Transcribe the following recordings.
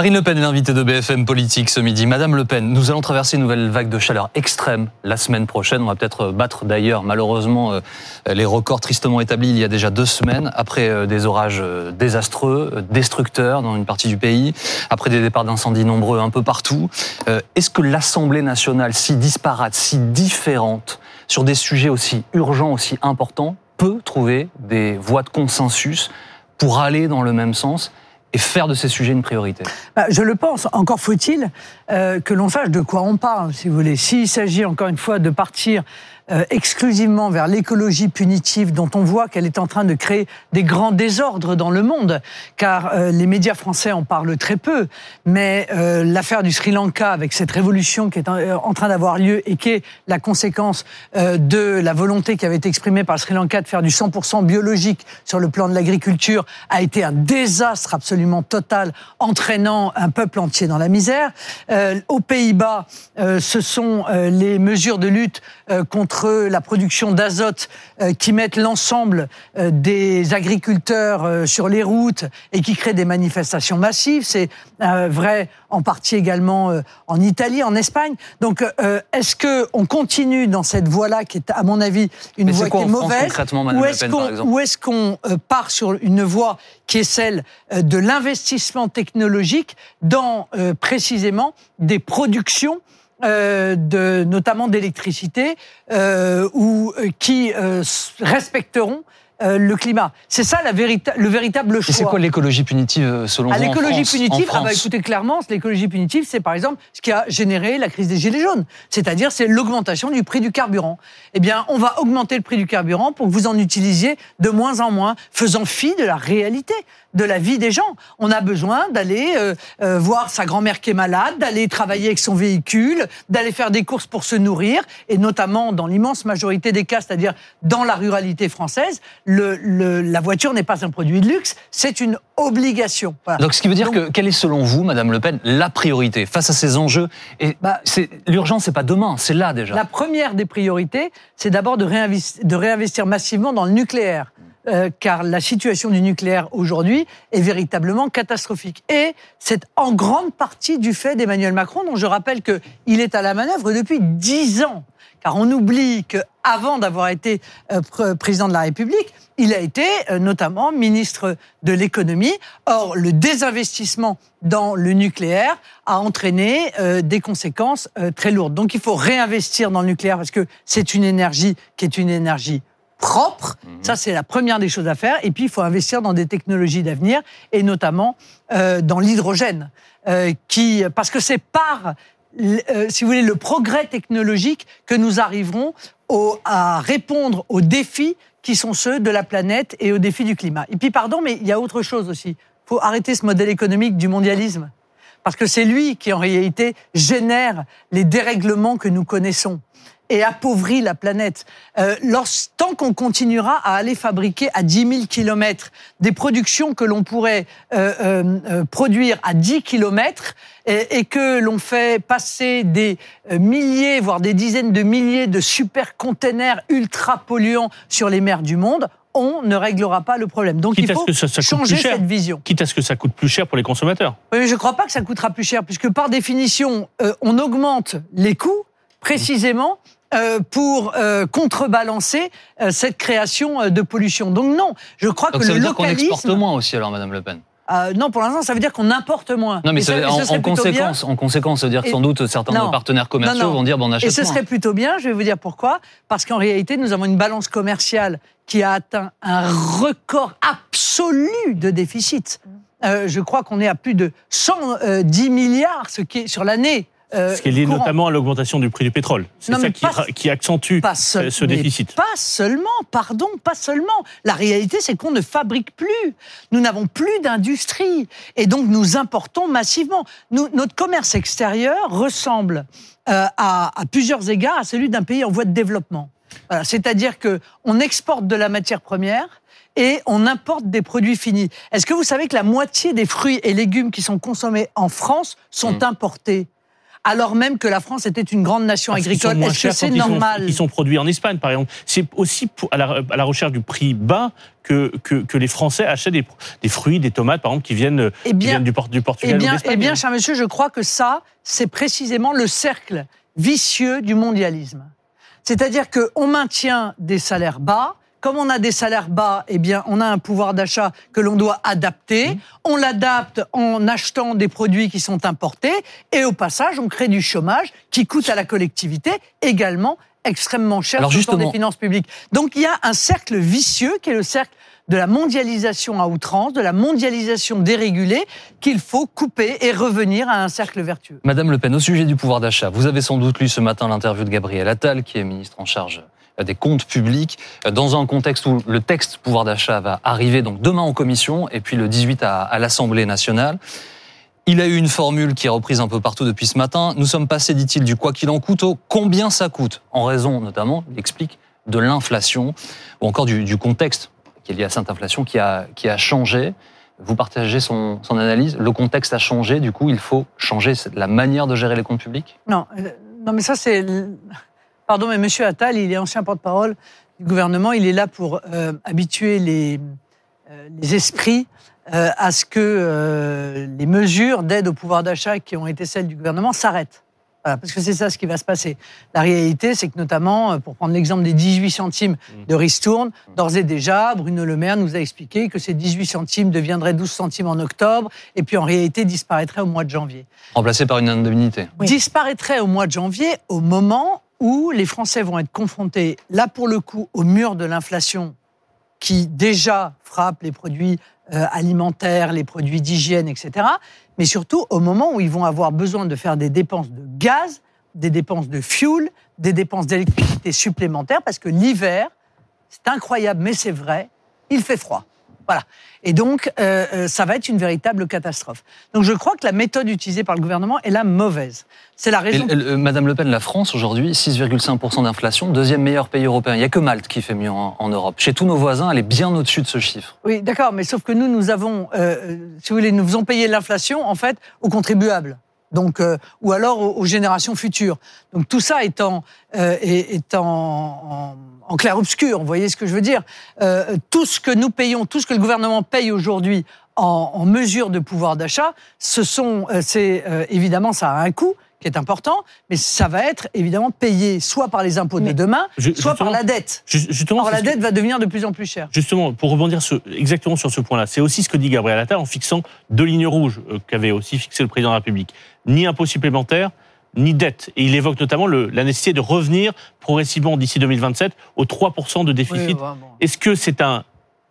Marine Le Pen est l'invitée de BFM Politique ce midi. Madame Le Pen, nous allons traverser une nouvelle vague de chaleur extrême la semaine prochaine. On va peut-être battre d'ailleurs malheureusement euh, les records tristement établis il y a déjà deux semaines, après euh, des orages euh, désastreux, destructeurs dans une partie du pays, après des départs d'incendies nombreux un peu partout. Est-ce que l'Assemblée nationale, si disparate, si différente, sur des sujets aussi urgents, aussi importants, peut trouver des voies de consensus pour aller dans le même sens et faire de ces sujets une priorité bah, Je le pense. Encore faut-il euh, que l'on sache de quoi on parle, si vous voulez. S'il s'agit encore une fois de partir euh, exclusivement vers l'écologie punitive dont on voit qu'elle est en train de créer des grands désordres dans le monde, car euh, les médias français en parlent très peu, mais euh, l'affaire du Sri Lanka avec cette révolution qui est en, train d'avoir lieu et qui est la conséquence de la volonté qui avait été exprimée par le Sri Lanka de faire du 100% biologique sur le plan de l'agriculture a été un désastre absolument total, entraînant un peuple entier dans la misère. aux Pays-Bas, ce sont les mesures de lutte contre la production d'azote euh, qui mettent l'ensemble euh, des agriculteurs euh, sur les routes et qui créent des manifestations massives. C'est vrai en partie également en Italie, en Espagne. Donc, est-ce que on continue dans cette voie-là qui est, à mon avis, une voie qui est mauvaise, ou est-ce qu'on part sur une voie qui est celle de l'investissement technologique dans précisément des productions euh, de, notamment d'électricité, euh, ou euh, qui euh, respecteront euh, le climat. C'est ça la le véritable choix. Et c'est quoi l'écologie punitive selon ah, vous L'écologie punitive, ah bah, écoutez clairement, l'écologie punitive, c'est par exemple ce qui a généré la crise des gilets jaunes. C'est-à-dire, c'est l'augmentation du prix du carburant. Eh bien, on va augmenter le prix du carburant pour que vous en utilisiez de moins en moins, faisant fi de la réalité de la vie des gens. On a besoin d'aller euh, euh, voir sa grand-mère qui est malade, d'aller travailler avec son véhicule, d'aller faire des courses pour se nourrir, et notamment dans l'immense majorité des cas, c'est-à-dire dans la ruralité française, le, la voiture n'est pas un produit de luxe, c'est une obligation. Donc, ce qui veut dire que quelle est selon vous, Madame Le Pen, la priorité face à ces enjeux Et bah, l'urgence, c'est pas demain, c'est là déjà. La première des priorités, c'est d'abord de réinvestir massivement dans le nucléaire. Euh, car la situation du nucléaire aujourd'hui est véritablement catastrophique. Et c'est en grande partie du fait d'Emmanuel Macron, dont je rappelle qu'il est à la manœuvre depuis dix ans. Car on oublie qu'avant d'avoir été euh, président de la République, il a été euh, notamment ministre de l'économie. Or, le désinvestissement dans le nucléaire a entraîné des conséquences très lourdes. Donc, il faut réinvestir dans le nucléaire parce que c'est une énergie qui est une énergie propre. Mhm. Ça, c'est la première des choses à faire. Et puis, il faut investir dans des technologies d'avenir, et notamment euh, dans l'hydrogène, euh, qui, parce que c'est par, euh, si vous voulez, le progrès technologique que nous arriverons à répondre aux défis qui sont ceux de la planète et aux défis du climat. Et puis, pardon, mais il y a autre chose aussi. Il faut arrêter ce modèle économique du mondialisme. Parce que c'est lui qui, en réalité, génère les dérèglements que nous connaissons et appauvrit la planète. Euh, tant qu'on continuera à aller fabriquer à 10 000 kilomètres des productions que l'on pourrait euh, euh, euh produire à 10 kilomètres et, et, que l'on fait passer des milliers, voire des dizaines de milliers de super containers ultra polluants sur les mers du monde, on ne réglera pas le problème. Donc il faut changer cette vision. Quitte à ce que ça coûte plus cher pour les consommateurs. Oui, mais je ne crois pas que ça coûtera plus cher, puisque par définition, on augmente les coûts précisément pour euh, contrebalancer euh, cette création de pollution. Donc non, je crois Donc que ça le veut dire qu'on exporte moins aussi alors, Madame Le Pen. non, pour l'instant, ça veut dire qu'on importe moins. Non, mais en, conséquence, en conséquence, ça veut dire que sans doute certains de nos partenaires commerciaux vont dire bon, on achète Et ce serait plutôt bien, je vais vous dire pourquoi. Parce qu'en réalité, nous avons une balance commerciale qui a atteint un record absolu de déficit. je crois qu'on est à plus de 110 milliards, ce qui est sur l'année euh, ce qui est lié notamment à l'augmentation du prix du pétrole. C'est ça qui, accentue ce déficit. Pas seulement, pardon, pas seulement. La réalité, c'est qu'on ne fabrique plus. Nous n'avons plus d'industrie. Et donc, nous importons massivement. notre commerce extérieur ressemble euh, à, plusieurs égards à celui d'un pays en voie de développement. C'est-à-dire qu'on exporte de la matière première, et on importe des produits finis. Est-ce que vous savez que la moitié des fruits et légumes qui sont consommés en France sont mmh. importés? Alors même que la France était une grande nation agricole. Est-ce que c'est normal Ils sont produits en Espagne, par exemple. C'est aussi à, la, recherche du prix bas que, que, les Français achètent des, fruits, des tomates, par exemple, qui viennent, eh du, du, Portugal eh bien, Eh bien, cher monsieur, je crois que ça, c'est précisément le cercle vicieux du mondialisme. C'est-à-dire qu'on maintient des salaires bas, comme on a des salaires bas, eh bien, on a un pouvoir d'achat que l'on doit adapter. Mmh. On l'adapte en achetant des produits qui sont importés. Et au passage, on crée du chômage qui coûte à la collectivité également extrêmement cher Alors sur des finances publiques. Donc il y a un cercle vicieux qui est le cercle de la mondialisation à outrance, de la mondialisation dérégulée, qu'il faut couper et revenir à un cercle vertueux. Madame Le Pen, au sujet du pouvoir d'achat, vous avez sans doute lu ce matin l'interview de Gabriel Attal, qui est ministre en charge des comptes publics, dans un contexte où le texte pouvoir d'achat va arriver donc demain en commission et puis le 18 à, l'Assemblée nationale. Il a eu une formule qui est reprise un peu partout depuis ce matin. Nous sommes passés, dit-il, du quoi qu'il en coûte au combien ça coûte, en raison notamment, il explique, de l'inflation ou encore du, contexte qui est lié à cette inflation qui a, qui a changé. Vous partagez son, son, analyse. Le contexte a changé, du coup, il faut changer la manière de gérer les comptes publics? Non, euh, non mais ça, c'est Pardon, mais Monsieur Attal, il est ancien porte-parole du gouvernement. Il est là pour euh, habituer les, euh, les esprits euh, à ce que les mesures d'aide au pouvoir d'achat qui ont été celles du gouvernement s'arrêtent. parce que c'est ça ce qui va se passer. La réalité, c'est que notamment, pour prendre l'exemple des 18 centimes de ristourne, d'ores et déjà, Bruno Le Maire nous a expliqué que ces 18 centimes deviendraient 12 centimes en octobre, et puis en réalité disparaîtraient au mois de janvier. Remplacé par une indemnité. Disparaîtrait au mois de janvier au moment où les Français vont être confrontés, là pour le coup, au mur de l'inflation qui déjà frappe les produits euh, alimentaires, les produits d'hygiène, etc. Mais surtout au moment où ils vont avoir besoin de faire des dépenses de gaz, des dépenses de fuel, des dépenses d'électricité supplémentaires, parce que l'hiver, c'est incroyable, mais c'est vrai, il fait froid. Voilà. Et donc, euh, euh, ça va être une véritable catastrophe. Donc, je crois que la méthode utilisée par le gouvernement est la mauvaise. C'est la raison. Euh, Madame Le Pen, la France aujourd'hui, 6,5% d'inflation, deuxième meilleur pays européen. Il n'y a que Malte qui fait mieux en, Europe. Chez tous nos voisins, elle est bien au-dessus de ce chiffre. Oui, d'accord, mais sauf que nous, nous avons, si vous voulez, nous faisons payer l'inflation en fait aux contribuables. Donc, ou alors aux, générations futures. Donc tout ça étant, étant en, en clair-obscur, vous voyez ce que je veux dire euh, Tout ce que nous payons, tout ce que le gouvernement paye aujourd'hui en, mesure de pouvoir d'achat, ce sont, euh, c'est euh, évidemment, ça a un coût qui est important, mais ça va être évidemment payé soit par les impôts de demain, soit par la dette. Justement, Or, la dette va devenir de plus en plus chère. Justement, pour rebondir exactement sur ce point-là, c'est aussi ce que dit Gabriel Attal en fixant deux lignes rouges qu'avait aussi fixé le président de la République. Ni impôt supplémentaire, ni dette. Et il évoque notamment le, la nécessité de revenir progressivement d'ici 2027 aux 3% de déficit. Est-ce que c'est un,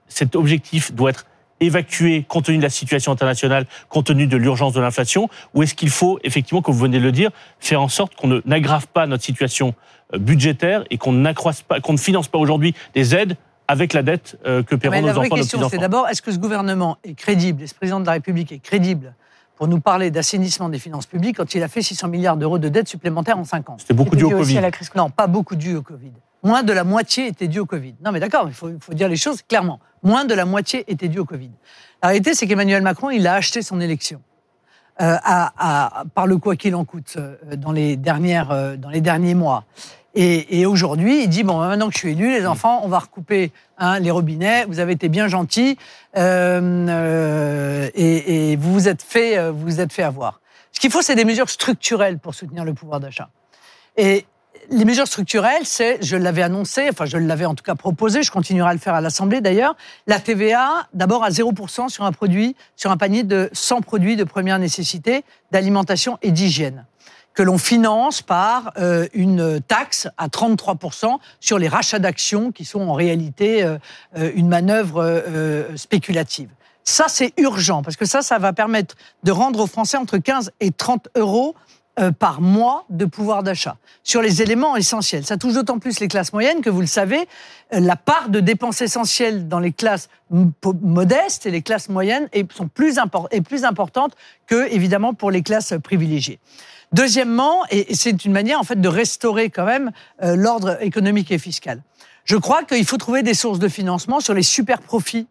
cet objectif doit être évacué compte tenu de la situation internationale, compte tenu de l'urgence de l'inflation, ou est-ce qu'il faut, effectivement, comme vous venez de le dire, faire en sorte qu'on n'aggrave pas notre situation euh, budgétaire et qu'on n'accroisse pas, qu'on ne finance pas aujourd'hui des aides avec la dette euh, que paieront nos enfants, La vraie question, c'est d'abord, est-ce que ce gouvernement est crédible, est-ce que le président de la République est crédible pour nous parler d'assainissement des finances publiques quand il a fait 600 milliards d'euros de dettes supplémentaires en 5 ans. C'était beaucoup dû au Covid. Non, pas beaucoup dû au Covid. Moins de la moitié était dû au Covid. Non, mais d'accord, il faut, dire les choses clairement. Moins de la moitié était dû au Covid. La réalité, c'est qu'Emmanuel Macron, il a acheté son élection. Euh, à, par le quoi qu'il en coûte euh, dans les dernières euh, dans les derniers mois. Et, aujourd'hui, il dit bon, maintenant que je suis élu, les mm. enfants, on va recouper hein, les robinets. Vous avez été bien gentils euh, euh, et, vous vous êtes fait, euh, vous vous êtes fait avoir. Ce qu'il faut, c'est des mesures structurelles pour soutenir le pouvoir d'achat. Et les mesures structurelles, c'est, je l'avais annoncé, enfin je l'avais en tout cas proposé, je continuerai à le faire à l'Assemblée d'ailleurs, la TVA d'abord à 0% sur un produit, sur un panier de 100 produits de première nécessité d'alimentation et d'hygiène que l'on finance par euh, une taxe à 33% sur les rachats d'actions qui sont en réalité euh, euh, une manœuvre spéculative. Ça, c'est urgent, parce que ça, ça va permettre de rendre aux Français entre 15 et 30 euros par mois de pouvoir d'achat sur les éléments essentiels. Ça touche d'autant plus les classes moyennes que, vous le savez, la part de dépenses essentielles dans les classes modestes et les classes moyennes est, plus, importante que, évidemment, pour les classes privilégiées. Deuxièmement, et c'est une manière en fait de restaurer quand même euh, l'ordre économique et fiscal. Je crois qu'il faut trouver des sources de financement sur les super profits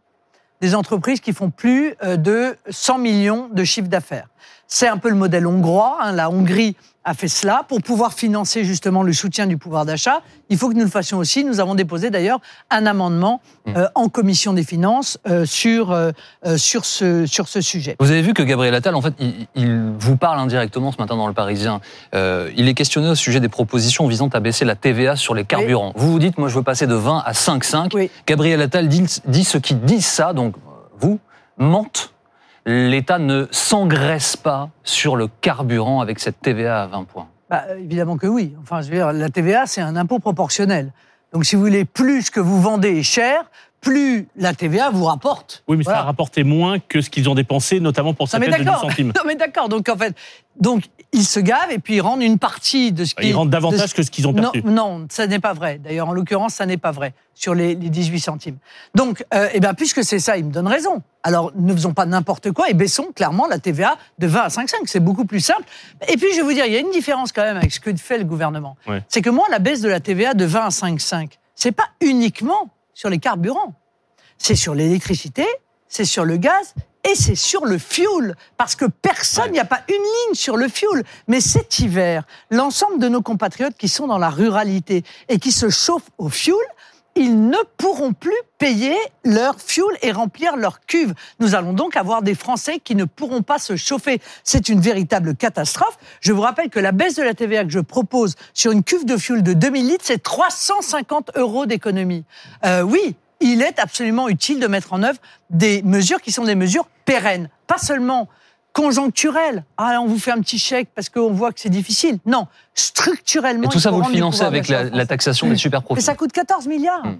des entreprises qui font plus euh, de 100 millions de chiffre d'affaires. C'est un peu le modèle hongrois. Hein. La Hongrie a fait cela pour pouvoir financer justement le soutien du pouvoir d'achat. Il faut que nous le fassions aussi. Nous avons déposé d'ailleurs un amendement Mmh. euh, en commission des finances euh, sur euh, sur ce sur ce sujet. Vous avez vu que Gabriel Attal, en fait, il, il vous parle indirectement ce matin dans Le Parisien. Il est questionné au sujet des propositions visant à baisser la TVA sur les carburants. Vous vous dites, moi, je veux passer de 20 à 5,5. Oui. Gabriel Attal dit, dit ceux qui disent ça, donc vous, mentent. L'État ne s'engraisse pas sur le carburant avec cette TVA à 20 points. Bah, évidemment que oui. Enfin, la TVA, c'est un impôt proportionnel. Donc, si vous voulez, plus que vous vendez cher, plus la TVA vous rapporte. Oui, mais ça a rapporté moins que ce qu'ils ont dépensé, notamment pour cette mais aide de 10 d'accord. centimes. Non, mais d'accord. Donc, en fait, donc, ils se gavent et puis ils rendent une partie de ce qui. Ils rendent de davantage ce- que ce qu'ils ont perçu. non, ça n'est pas vrai. D'ailleurs, en l'occurrence, ça n'est pas vrai sur les, les 18 centimes. Donc, euh, eh bien, puisque c'est ça, il me donne raison. Alors, ne faisons pas n'importe quoi et baissons clairement la TVA de 20 à 5,5. C'est beaucoup plus simple. Et puis, je vais vous dire, il y a une différence quand même avec ce que fait le gouvernement. Ouais. C'est que moi, la baisse de la TVA de 20 à 5,5, c'est pas uniquement sur les carburants. C'est sur l'électricité, c'est sur le gaz et c'est sur le fuel. Parce que personne, il n'y a pas une ligne sur le fuel. Mais cet hiver, l'ensemble de nos compatriotes qui sont dans la ruralité et qui se chauffent au fuel, ils ne pourront plus payer leur fuel et remplir leur cuve. Nous allons donc avoir des Français qui ne pourront pas se chauffer. C'est une véritable catastrophe. Je vous rappelle que la baisse de la TVA que je propose sur une cuve de fuel de 2000 litres, c'est 350 euros d'économie. Euh, oui, il est absolument utile de mettre en œuvre des mesures qui sont des mesures pérennes, pas seulement conjoncturelles. Ah, on vous fait un petit chèque parce qu'on voit que c'est difficile. Non, structurellement. Et tout ça, vous le financez avec la, taxation des super Mais profits. ça coûte 14 milliards. Hmm.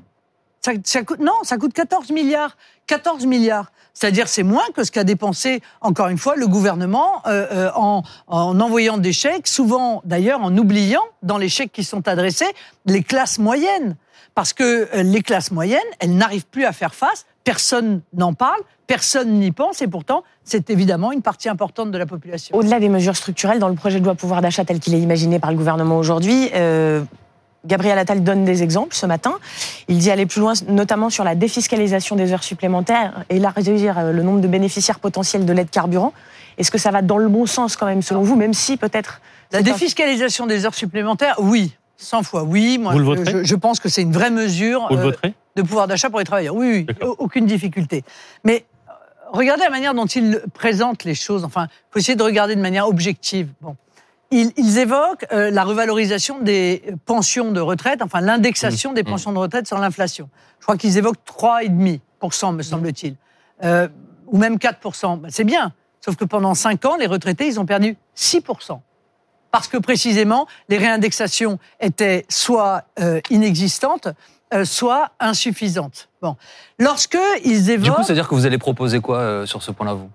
Ça, ça coûte, non, ça coûte 14 milliards. 14 milliards. C'est-à-dire, c'est moins que ce qu'a dépensé, encore une fois, le gouvernement euh, euh, en, en envoyant des chèques, souvent d'ailleurs en oubliant, dans les chèques qui sont adressés, les classes moyennes. Parce que euh, les classes moyennes, elles n'arrivent plus à faire face, personne n'en parle, personne n'y pense, et pourtant, c'est évidemment une partie importante de la population. Au-delà des mesures structurelles, dans le projet de loi pouvoir d'achat tel qu'il est imaginé par le gouvernement aujourd'hui, euh, Gabriel Attal donne des exemples ce matin. Il dit aller plus loin, notamment sur la défiscalisation des heures supplémentaires, élargir euh, le nombre de bénéficiaires potentiels de l'aide carburant. Est-ce que ça va dans le bon sens quand même, selon vous, même si peut-être... La défiscalisation des heures supplémentaires, oui. 100 fois oui. Moi, Vous le je- voterez je, je pense que c'est une vraie mesure Vous euh, de pouvoir d'achat pour les travailleurs. Oui, aucune difficulté. Mais euh, regardez la manière dont ils présentent les choses. Enfin, il faut essayer de regarder de manière objective. Bon. Ils, ils évoquent euh, la revalorisation des pensions de retraite, enfin l'indexation des Mmh. pensions de retraite sur l'inflation. Je crois qu'ils évoquent 3,5%, me semble-t-il. Euh, ou même 4%. Ben, c'est bien. Sauf que pendant 5 ans, les retraités, ils ont perdu 6%. Parce que précisément, les réindexations étaient soit euh, inexistantes, euh, soit insuffisantes. Bon. Lorsque ils Du évoquent... coup, c'est-à-dire que vous allez proposer quoi euh, sur ce point-là, vous?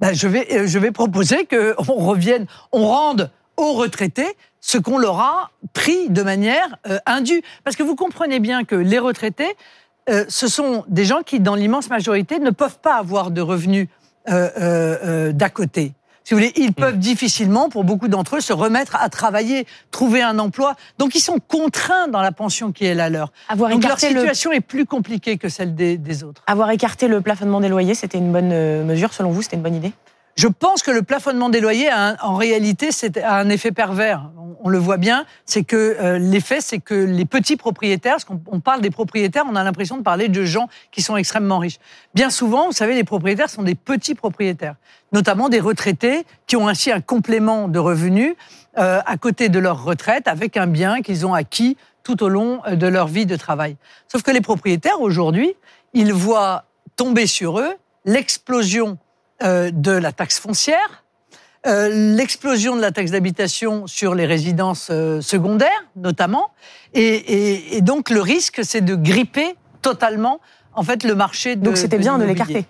Ben, je, vais, euh, je vais proposer qu'on revienne, on rende aux retraités ce qu'on leur a pris de manière euh, indue. Parce que vous comprenez bien que les retraités, euh, ce sont des gens qui, dans l'immense majorité, ne peuvent pas avoir de revenus euh, euh, d'à côté. Si vous voulez, ils peuvent difficilement, pour beaucoup d'entre eux, se remettre à travailler, trouver un emploi. Donc, ils sont contraints dans la pension qui est la leur. Avoir Donc, leur le, situation est plus compliquée que celle des, des autres. avoir écarté le plafonnement des loyers, c'était une bonne euh, mesure, selon vous C'était une bonne idée? Je pense que le plafonnement des loyers, a un- en réalité, c'est a un effet pervers. On, on le voit bien, c'est que euh, l'effet, c'est que les petits propriétaires, parce qu'on on parle des propriétaires, on a l'impression de parler de gens qui sont extrêmement riches. Bien souvent, vous savez, les propriétaires sont des petits propriétaires, notamment des retraités qui ont ainsi un complément de revenus euh, à côté de leur retraite avec un bien qu'ils ont acquis tout au long euh, de leur vie de travail. Sauf que les propriétaires, aujourd'hui, ils voient tomber sur eux l'explosion euh, de la taxe foncière, euh, l'explosion de la taxe d'habitation sur les résidences euh, secondaires, notamment, et, et- et donc le risque, c'est de gripper totalement en fait le marché de Donc c'était bien de l'écarter.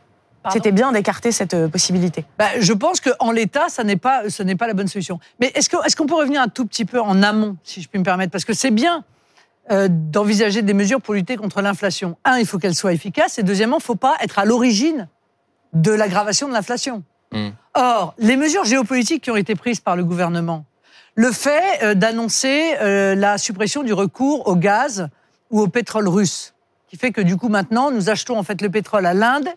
C'était bien d'écarter cette possibilité. Bah, je pense qu'en l'état, ça n'est pas, ce n'est pas la bonne solution. Mais est-ce qu'on est peut revenir un tout petit peu en amont, si je puis me permettre? Parce que c'est bien euh, d'envisager des mesures pour lutter contre l'inflation. Un, il faut qu'elles soient efficaces. Et deuxièmement, il ne faut pas être à l'origine de l'aggravation de l'inflation. Mm. Or, les mesures géopolitiques qui ont été prises par le gouvernement, le fait euh, d'annoncer euh, la suppression du recours au gaz ou au pétrole russe, qui fait que du coup maintenant, nous achetons en fait le pétrole à l'Inde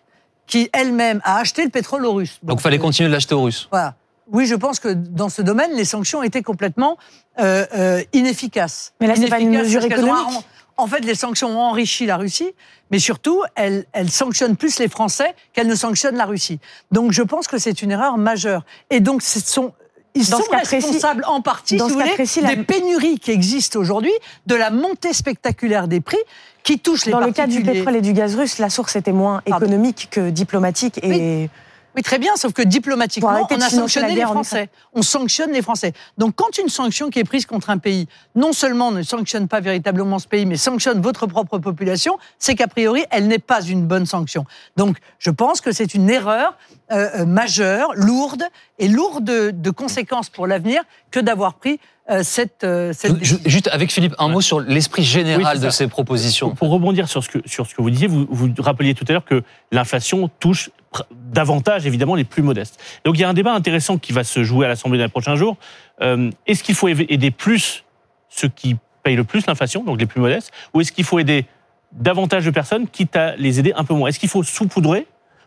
qui elle-même a acheté le pétrole aux Russes. Donc il fallait euh, continuer de l'acheter aux Russes. Voilà. Oui, je pense que dans ce domaine, les sanctions étaient complètement euh, euh, inefficaces. Mais là, c'est pas une mesure économique. En fait, les sanctions ont enrichi la Russie, mais surtout, elles, elles sanctionnent plus les Français qu'elles ne sanctionnent la Russie. Donc, je pense que c'est une erreur majeure. Et donc, ce sont ils Dans sont précis- responsables en partie, dans si ce vous cas voulez, précis, la- des pénuries qui existent aujourd'hui, de la montée spectaculaire des prix qui touchent les Dans le cas du pétrole et du gaz russe, la source était moins Pardon. économique que diplomatique et Oui, très bien, sauf que diplomatiquement, on a sanctionné les Français. On sanctionne les Français. Donc, quand une sanction qui est prise contre un pays, non seulement ne sanctionne pas véritablement ce pays, mais sanctionne votre propre population, c'est qu'a priori, elle n'est pas une bonne sanction. Donc, je pense que c'est une erreur euh, euh, majeure, lourde, et lourde de, de conséquences pour l'avenir que d'avoir pris euh, cette, euh, cette. Juste avec Philippe, un mot sur l'esprit général Oui, de ces propositions. Pour, pour rebondir sur ce, que, sur ce que vous disiez, vous, vous rappeliez tout à l'heure que l'inflation touche davantage évidemment les plus modestes. Donc il y a un débat intéressant qui va se jouer à l'Assemblée dans les prochains jours. Euh, est-ce qu'il faut aider aider plus ceux qui payent le plus l'inflation, donc les plus modestes, ou est-ce qu'il faut aider davantage de personnes, quitte à les aider un peu moins? Est-ce qu'il faut saupoudrer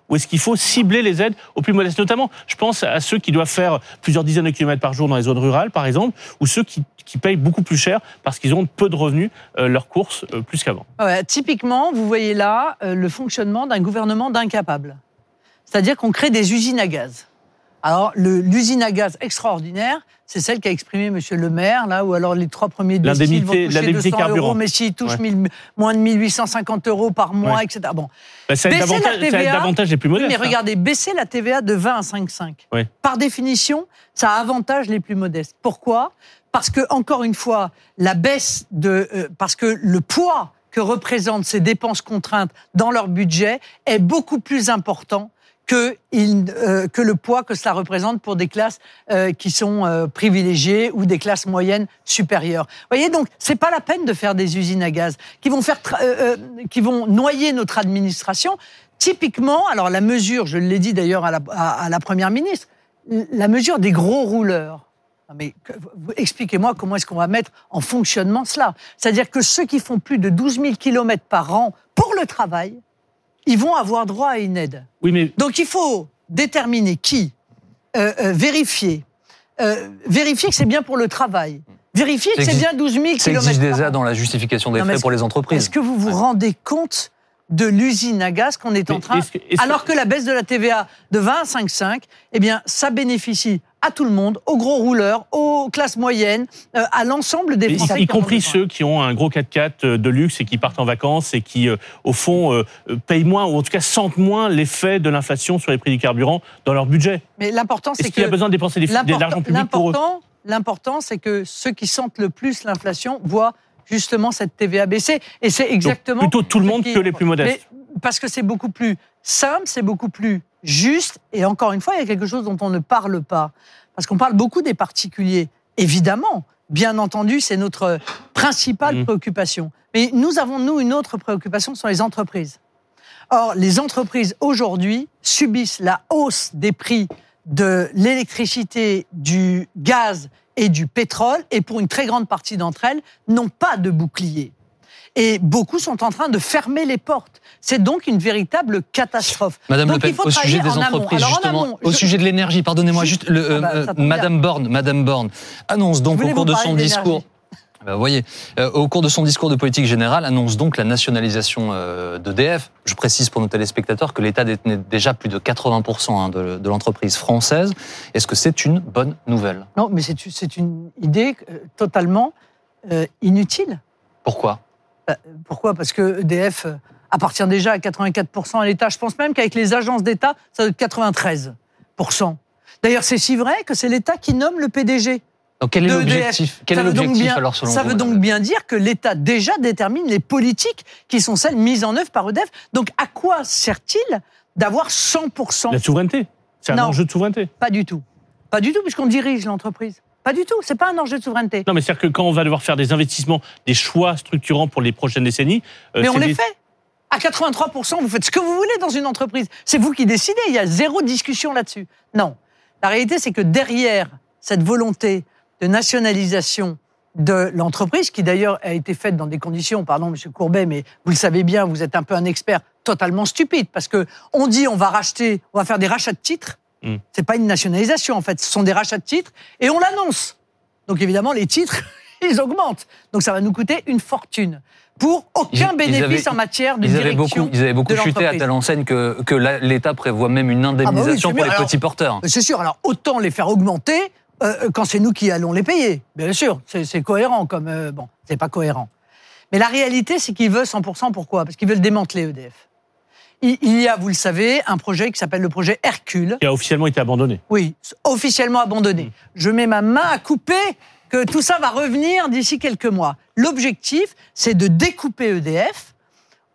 ou est-ce qu'il faut cibler les aides aux plus modestes Notamment, je pense à ceux qui doivent faire plusieurs dizaines de kilomètres par jour dans les zones rurales, par exemple, ou ceux qui, payent beaucoup plus cher parce qu'ils ont peu de revenus, euh, leurs courses, euh, plus qu'avant. Typiquement, vous voyez là euh, le fonctionnement d'un gouvernement d'incapables. C'est-à-dire qu'on crée des usines à gaz. Alors, l'usine à gaz extraordinaire, c'est celle qu'a exprimé Monsieur le maire, là, où alors les trois premiers déciles vont toucher l'indemnité 200 carburant. euros, mais s'ils touchent Ouais. 1000 moins de 1850 euros par mois, Ouais. etc. Bon, Bah, ça, la davantage, ça TVA, davantage les plus oui, modestes. mais hein. regardez, baisser la TVA de 20 à 5,5. Ouais. Par définition, ça avantage les plus modestes. Pourquoi? Parce que, encore une fois, la baisse de. euh, parce que le poids que représentent ces dépenses contraintes dans leur budget est beaucoup plus important que, il- euh, que le poids que cela représente pour des classes euh, qui sont euh, privilégiées ou des classes moyennes supérieures. Vous voyez, donc, c'est pas la peine de faire des usines à gaz qui vont, faire euh, euh, qui vont noyer notre administration. Typiquement, alors la mesure, je l'ai dit d'ailleurs à la, à- la Première ministre, la mesure des gros rouleurs. Mais expliquez-moi comment est-ce qu'on va mettre en fonctionnement cela. C'est-à-dire que ceux qui font plus de 12 000 kilomètres par an pour le travail, ils vont avoir droit à une aide. Oui, mais Donc il faut déterminer qui, euh, euh, vérifier, euh, vérifier que c'est bien pour le travail, vérifier que Ça c'est bien 12 000 Ça kilomètres existe par déjà an. dans la justification des Non, frais est-ce pour les Est-ce entreprises. que vous vous rendez compte de l'usine à gaz qu'on est en train est-ce que- est-ce que- alors que la baisse de la TVA de 20 à 5,5, eh bien, ça bénéficie à tout le monde, aux gros rouleurs, aux classes moyennes, euh, à l'ensemble des Français. y compris ceux qui ont un gros 4x4 de luxe et qui partent en vacances et qui, euh, au fond, euh, euh, payent moins ou en tout cas sentent moins l'effet de l'inflation sur les prix du carburant dans leur budget. Mais l'important, c'est Est-ce qu'il y a besoin de dépenser des- de l'argent public pour eux l'important, c'est que ceux qui sentent le plus l'inflation voient justement cette TVA baisser. Et c'est Donc, exactement plutôt tout le ce monde qui- que les plus modestes. Mais parce que c'est beaucoup plus simple, c'est beaucoup plus juste. Et encore une fois, il y a quelque chose dont on ne parle pas. Parce qu'on parle beaucoup des particuliers. Évidemment, bien entendu, c'est notre principale Mhm. préoccupation. Mais nous avons, nous, une autre préoccupation sur les entreprises. Or, les entreprises aujourd'hui subissent la hausse des prix de l'électricité, du gaz et du pétrole, et pour une très grande partie d'entre elles, n'ont pas de bouclier. Et beaucoup sont en train de fermer les portes. C'est donc une véritable catastrophe. Madame Donc, Le Pen, il faut au sujet des en amont. entreprises, en au je- sujet de l'énergie, pardonnez-moi, Juste- le, euh, Ah bah. Madame Borne, Madame Borne annonce donc au cours de son discours. Ben, vous voyez, euh, au cours de son discours de politique générale, annonce donc la nationalisation euh, d'EDF. Je précise pour nos téléspectateurs que l'État détenait déjà plus de 80% hein, de, de l'entreprise française. Est-ce que c'est une bonne nouvelle? Non, mais c'est c'est une idée euh, totalement euh, inutile. Pourquoi? Pourquoi? Parce que EDF euh, appartient déjà à 84% à l'État. Je pense même qu'avec les agences d'État, ça doit être 93%. D'ailleurs, c'est si vrai que c'est l'État qui nomme le PDG. Donc quel est de l'objectif? Quel Ça est veut donc l'objectif bien- alors selon Ça vous, veut donc Le bien dire que l'État déjà détermine les politiques qui sont celles mises en œuvre par EDF. Donc à quoi sert-il d'avoir 100% La souveraineté. C'est un Non. enjeu de souveraineté. Pas du tout. Pas du tout, puisqu'on dirige l'entreprise. Pas du tout. C'est pas un enjeu de souveraineté. Non, mais c'est-à-dire que quand on va devoir faire des investissements, des choix structurants pour les prochaines décennies, euh, Mais on les des- fait. À 83%, vous faites ce que vous voulez dans une entreprise. C'est vous qui décidez. Il y a zéro discussion là-dessus. Non. La réalité, c'est que derrière cette volonté de nationalisation de l'entreprise, qui d'ailleurs a été faite dans des conditions, pardon Monsieur Courbet, mais vous le savez bien, vous êtes un peu un expert, totalement stupide, parce que on dit on va racheter, on va faire des rachats de titres. Mm. C'est pas une nationalisation en fait, ce sont des rachats de titres et on l'annonce. Donc évidemment les titres ils augmentent, donc ça va nous coûter une fortune pour aucun Ils- ils bénéfice avaient- en matière de Ils avaient beaucoup, ils avaient beaucoup de chuté à telle enseigne que, que l'État prévoit même une indemnisation c'est pour mieux. les Alors- petits porteurs. C'est sûr. Alors autant les faire augmenter euh, quand c'est nous qui allons les payer. Bien sûr, c'est c'est cohérent comme euh, bon, c'est pas cohérent. Mais la réalité, c'est qu'ils veulent 100%. Pourquoi? Parce qu'ils veulent démanteler EDF. Il, y a, vous le savez, un projet qui s'appelle le projet Hercule. Qui a officiellement été abandonné. Oui, officiellement abandonné. Je mets ma main à couper que tout ça va revenir d'ici quelques mois. L'objectif, c'est de découper EDF.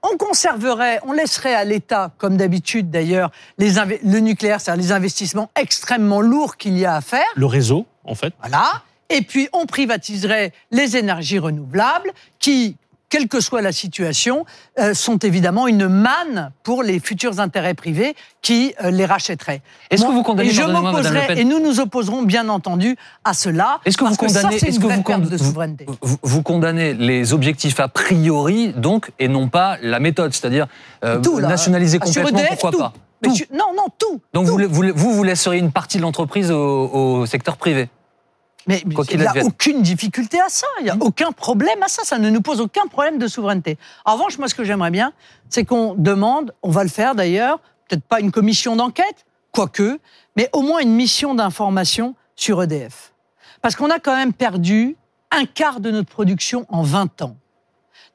On conserverait, on laisserait à l'État, comme d'habitude d'ailleurs, le nucléaire, c'est-à-dire les investissements extrêmement lourds qu'il y a à faire. Le réseau, en fait. Voilà. Et puis, on privatiserait les énergies renouvelables qui, quelle que soit la situation, euh, sont évidemment une manne pour les futurs intérêts privés qui euh, les rachèteraient. Est-ce que vous condamnez, et je m'opposerai, et nous nous opposerons bien entendu à cela. Est-ce que vous ça, condamnez, c'est est-ce une que vous, perte cond- de vous- souveraineté. vous- vous condamnez les objectifs a priori, donc, et non pas la méthode, c'est-à-dire euh, nationaliser complètement, EDF, pourquoi tout. pas Mais Tout. tu- non, non, tout. Donc tout. vous, vous, vous, vous laisseriez une partie de l'entreprise au, au secteur privé Mais il n'y a aucune difficulté à ça. Il n'y a aucun problème à ça. Ça ne nous pose aucun problème de souveraineté. En revanche, moi, ce que j'aimerais bien, c'est qu'on demande, on va le faire d'ailleurs, peut-être pas une commission d'enquête, quoique, mais au moins une mission d'information sur EDF. Parce qu'on a quand même perdu un quart de notre production en 20 ans.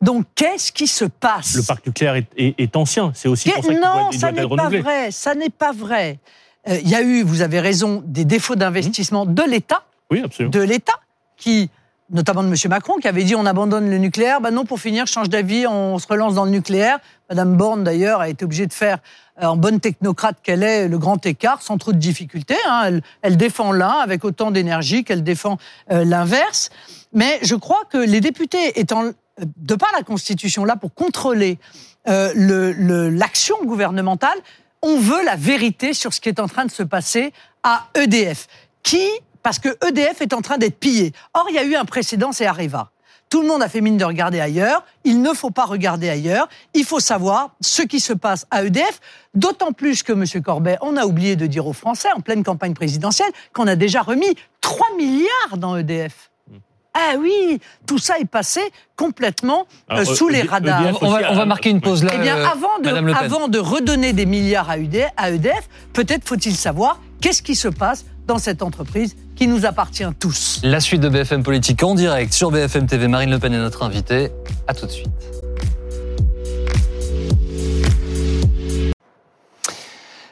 Donc, qu'est-ce qui se passe? Le parc nucléaire est, est- est ancien. C'est aussi pour ça qu'il non, doit, il ça doit n'est pas vrai. Ça n'est pas vrai. Euh, Il y a eu, vous avez raison, des défauts d'investissement de l'État Oui, de l'État, qui, notamment de M. Macron, qui avait dit on abandonne le nucléaire. Ben non, pour finir, change d'avis, on se relance dans le nucléaire. Madame Borne, d'ailleurs, a été obligée de faire, euh, en bonne technocrate qu'elle est, le grand écart, sans trop de difficultés. hein. Elle, défend l'un avec autant d'énergie qu'elle défend euh, l'inverse. Mais je crois que les députés étant, euh, de par la Constitution, là pour contrôler le- le- l'action gouvernementale, on veut la vérité sur ce qui est en train de se passer à EDF. Qui Parce que EDF est en train d'être pillé. Or, il y a eu un précédent, c'est Areva. Tout le monde a fait mine de regarder ailleurs. Il ne faut pas regarder ailleurs. Il faut savoir ce qui se passe à EDF. D'autant plus que, M. Corbet, on a oublié de dire aux Français, en pleine campagne présidentielle, qu'on a déjà remis 3 milliards dans EDF. Ah oui, tout ça est passé complètement euh, Alors, sous les EDF radars. on va, on va marquer une pause là. Eh bien, euh, avant de, Madame Le Pen. avant de redonner des milliards à EDF, à EDF peut-être faut-il savoir qu'est-ce qui se passe dans cette entreprise qui nous appartient tous. La suite de BFM Politique en direct sur BFM TV. Marine Le Pen est notre invitée. À tout de suite.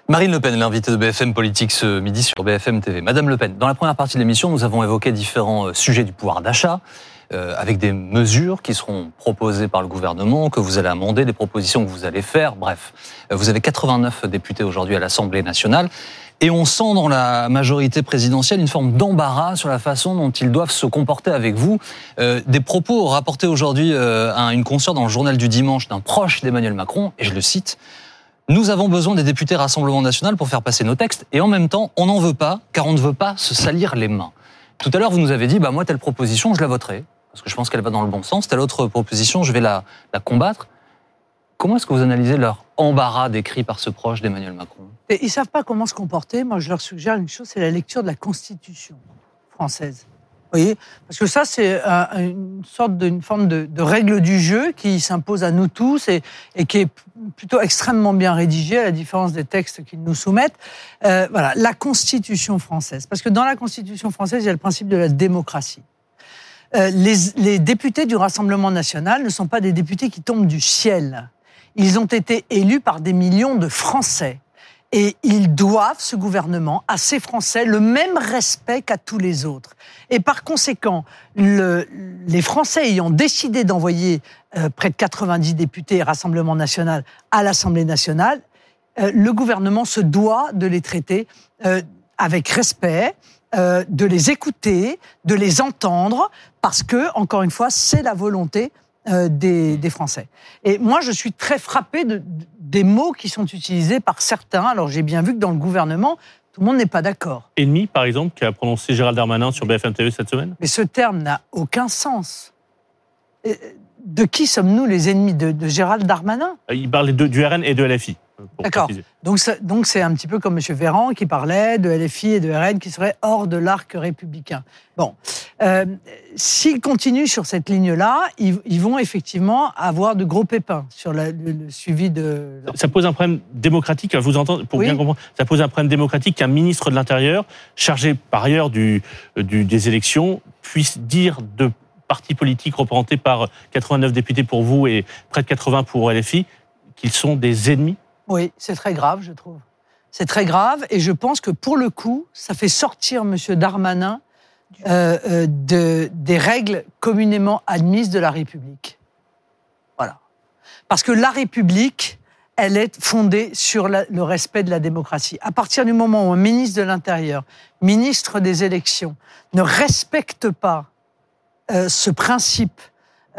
Marine Le Pen est l'invitée de BFM Politique ce midi sur BFM TV. Madame Le Pen, dans la première partie de l'émission, nous avons évoqué différents euh, sujets du pouvoir d'achat, euh, avec des mesures qui seront proposées par le gouvernement, que vous allez amender, des propositions que vous allez faire. Bref, Euh, vous avez 89 députés aujourd'hui à l'Assemblée nationale. Et on sent dans la majorité présidentielle une forme d'embarras sur la façon dont ils doivent se comporter avec vous. Euh, des propos rapportés aujourd'hui euh, à une consoeur dans le journal du dimanche d'un proche d'Emmanuel Macron, et je le cite, nous avons besoin des députés Rassemblement National pour faire passer nos textes, et en même temps, on n'en veut pas, car on ne veut pas se salir les mains. Tout à l'heure, vous nous avez dit, bah, moi, telle proposition, je la voterai, parce que je pense qu'elle va dans le bon sens, telle autre proposition, je vais la, la combattre. Comment est-ce que vous analysez leur embarras décrit par ce proche d'Emmanuel Macron? Ils savent pas comment se comporter. Moi, je leur suggère une chose, c'est la lecture de la Constitution française. Vous voyez? Parce que ça, c'est un- une sorte d'une forme de, règle du jeu qui s'impose à nous tous et, qui est plutôt extrêmement bien rédigée, à la différence des textes qu'ils nous soumettent. Euh, voilà, la Constitution française. Parce que dans la Constitution française, il y a le principe de la démocratie. Euh, les députés du Rassemblement national ne sont pas des députés qui tombent du ciel. Ils ont été élus par des millions de Français. Et ils doivent, ce gouvernement, à ces Français le même respect qu'à tous les autres. Et par conséquent, le- les Français ayant décidé d'envoyer euh, près de 90 députés Rassemblement national à l'Assemblée nationale, euh, le gouvernement se doit de les traiter euh, avec respect, euh, de les écouter, de les entendre, parce que, encore une fois, c'est la volonté euh, des, des Français. Et moi, je suis très frappé de, de- des mots qui sont utilisés par certains. Alors, j'ai bien vu que dans le gouvernement, Tout le monde n'est pas d'accord. Ennemi, par exemple, qui a prononcé Gérald Darmanin sur BFM TV cette semaine? Mais ce terme n'a aucun sens. Et De qui sommes-nous les ennemis de, de Gérald Darmanin? Euh, Il parlait de- du RN et de LFI. D'accord. Donc ça- donc c'est un petit peu comme M. Véran qui parlait de LFI et de RN qui seraient hors de l'arc républicain. Bon, euh, s'ils continuent sur cette ligne-là, ils, ils vont effectivement avoir de gros pépins sur la- le, le suivi de. Ça pose un problème démocratique, vous entends, pour Oui. bien comprendre, ça pose un problème démocratique qu'un ministre de l'Intérieur, chargé par ailleurs du, du- des élections, puisse dire de partis politiques représentés par 89 députés pour vous et près de 80 pour LFI qu'ils sont des ennemis Oui, c'est très grave, je trouve. C'est très grave et je pense que pour le coup, ça fait sortir M. Darmanin euh, euh, de, des règles communément admises de la République. Voilà. Parce que la République, elle est fondée sur le respect de la démocratie. À partir du moment où un ministre de l'Intérieur, ministre des élections, ne respecte pas euh, ce principe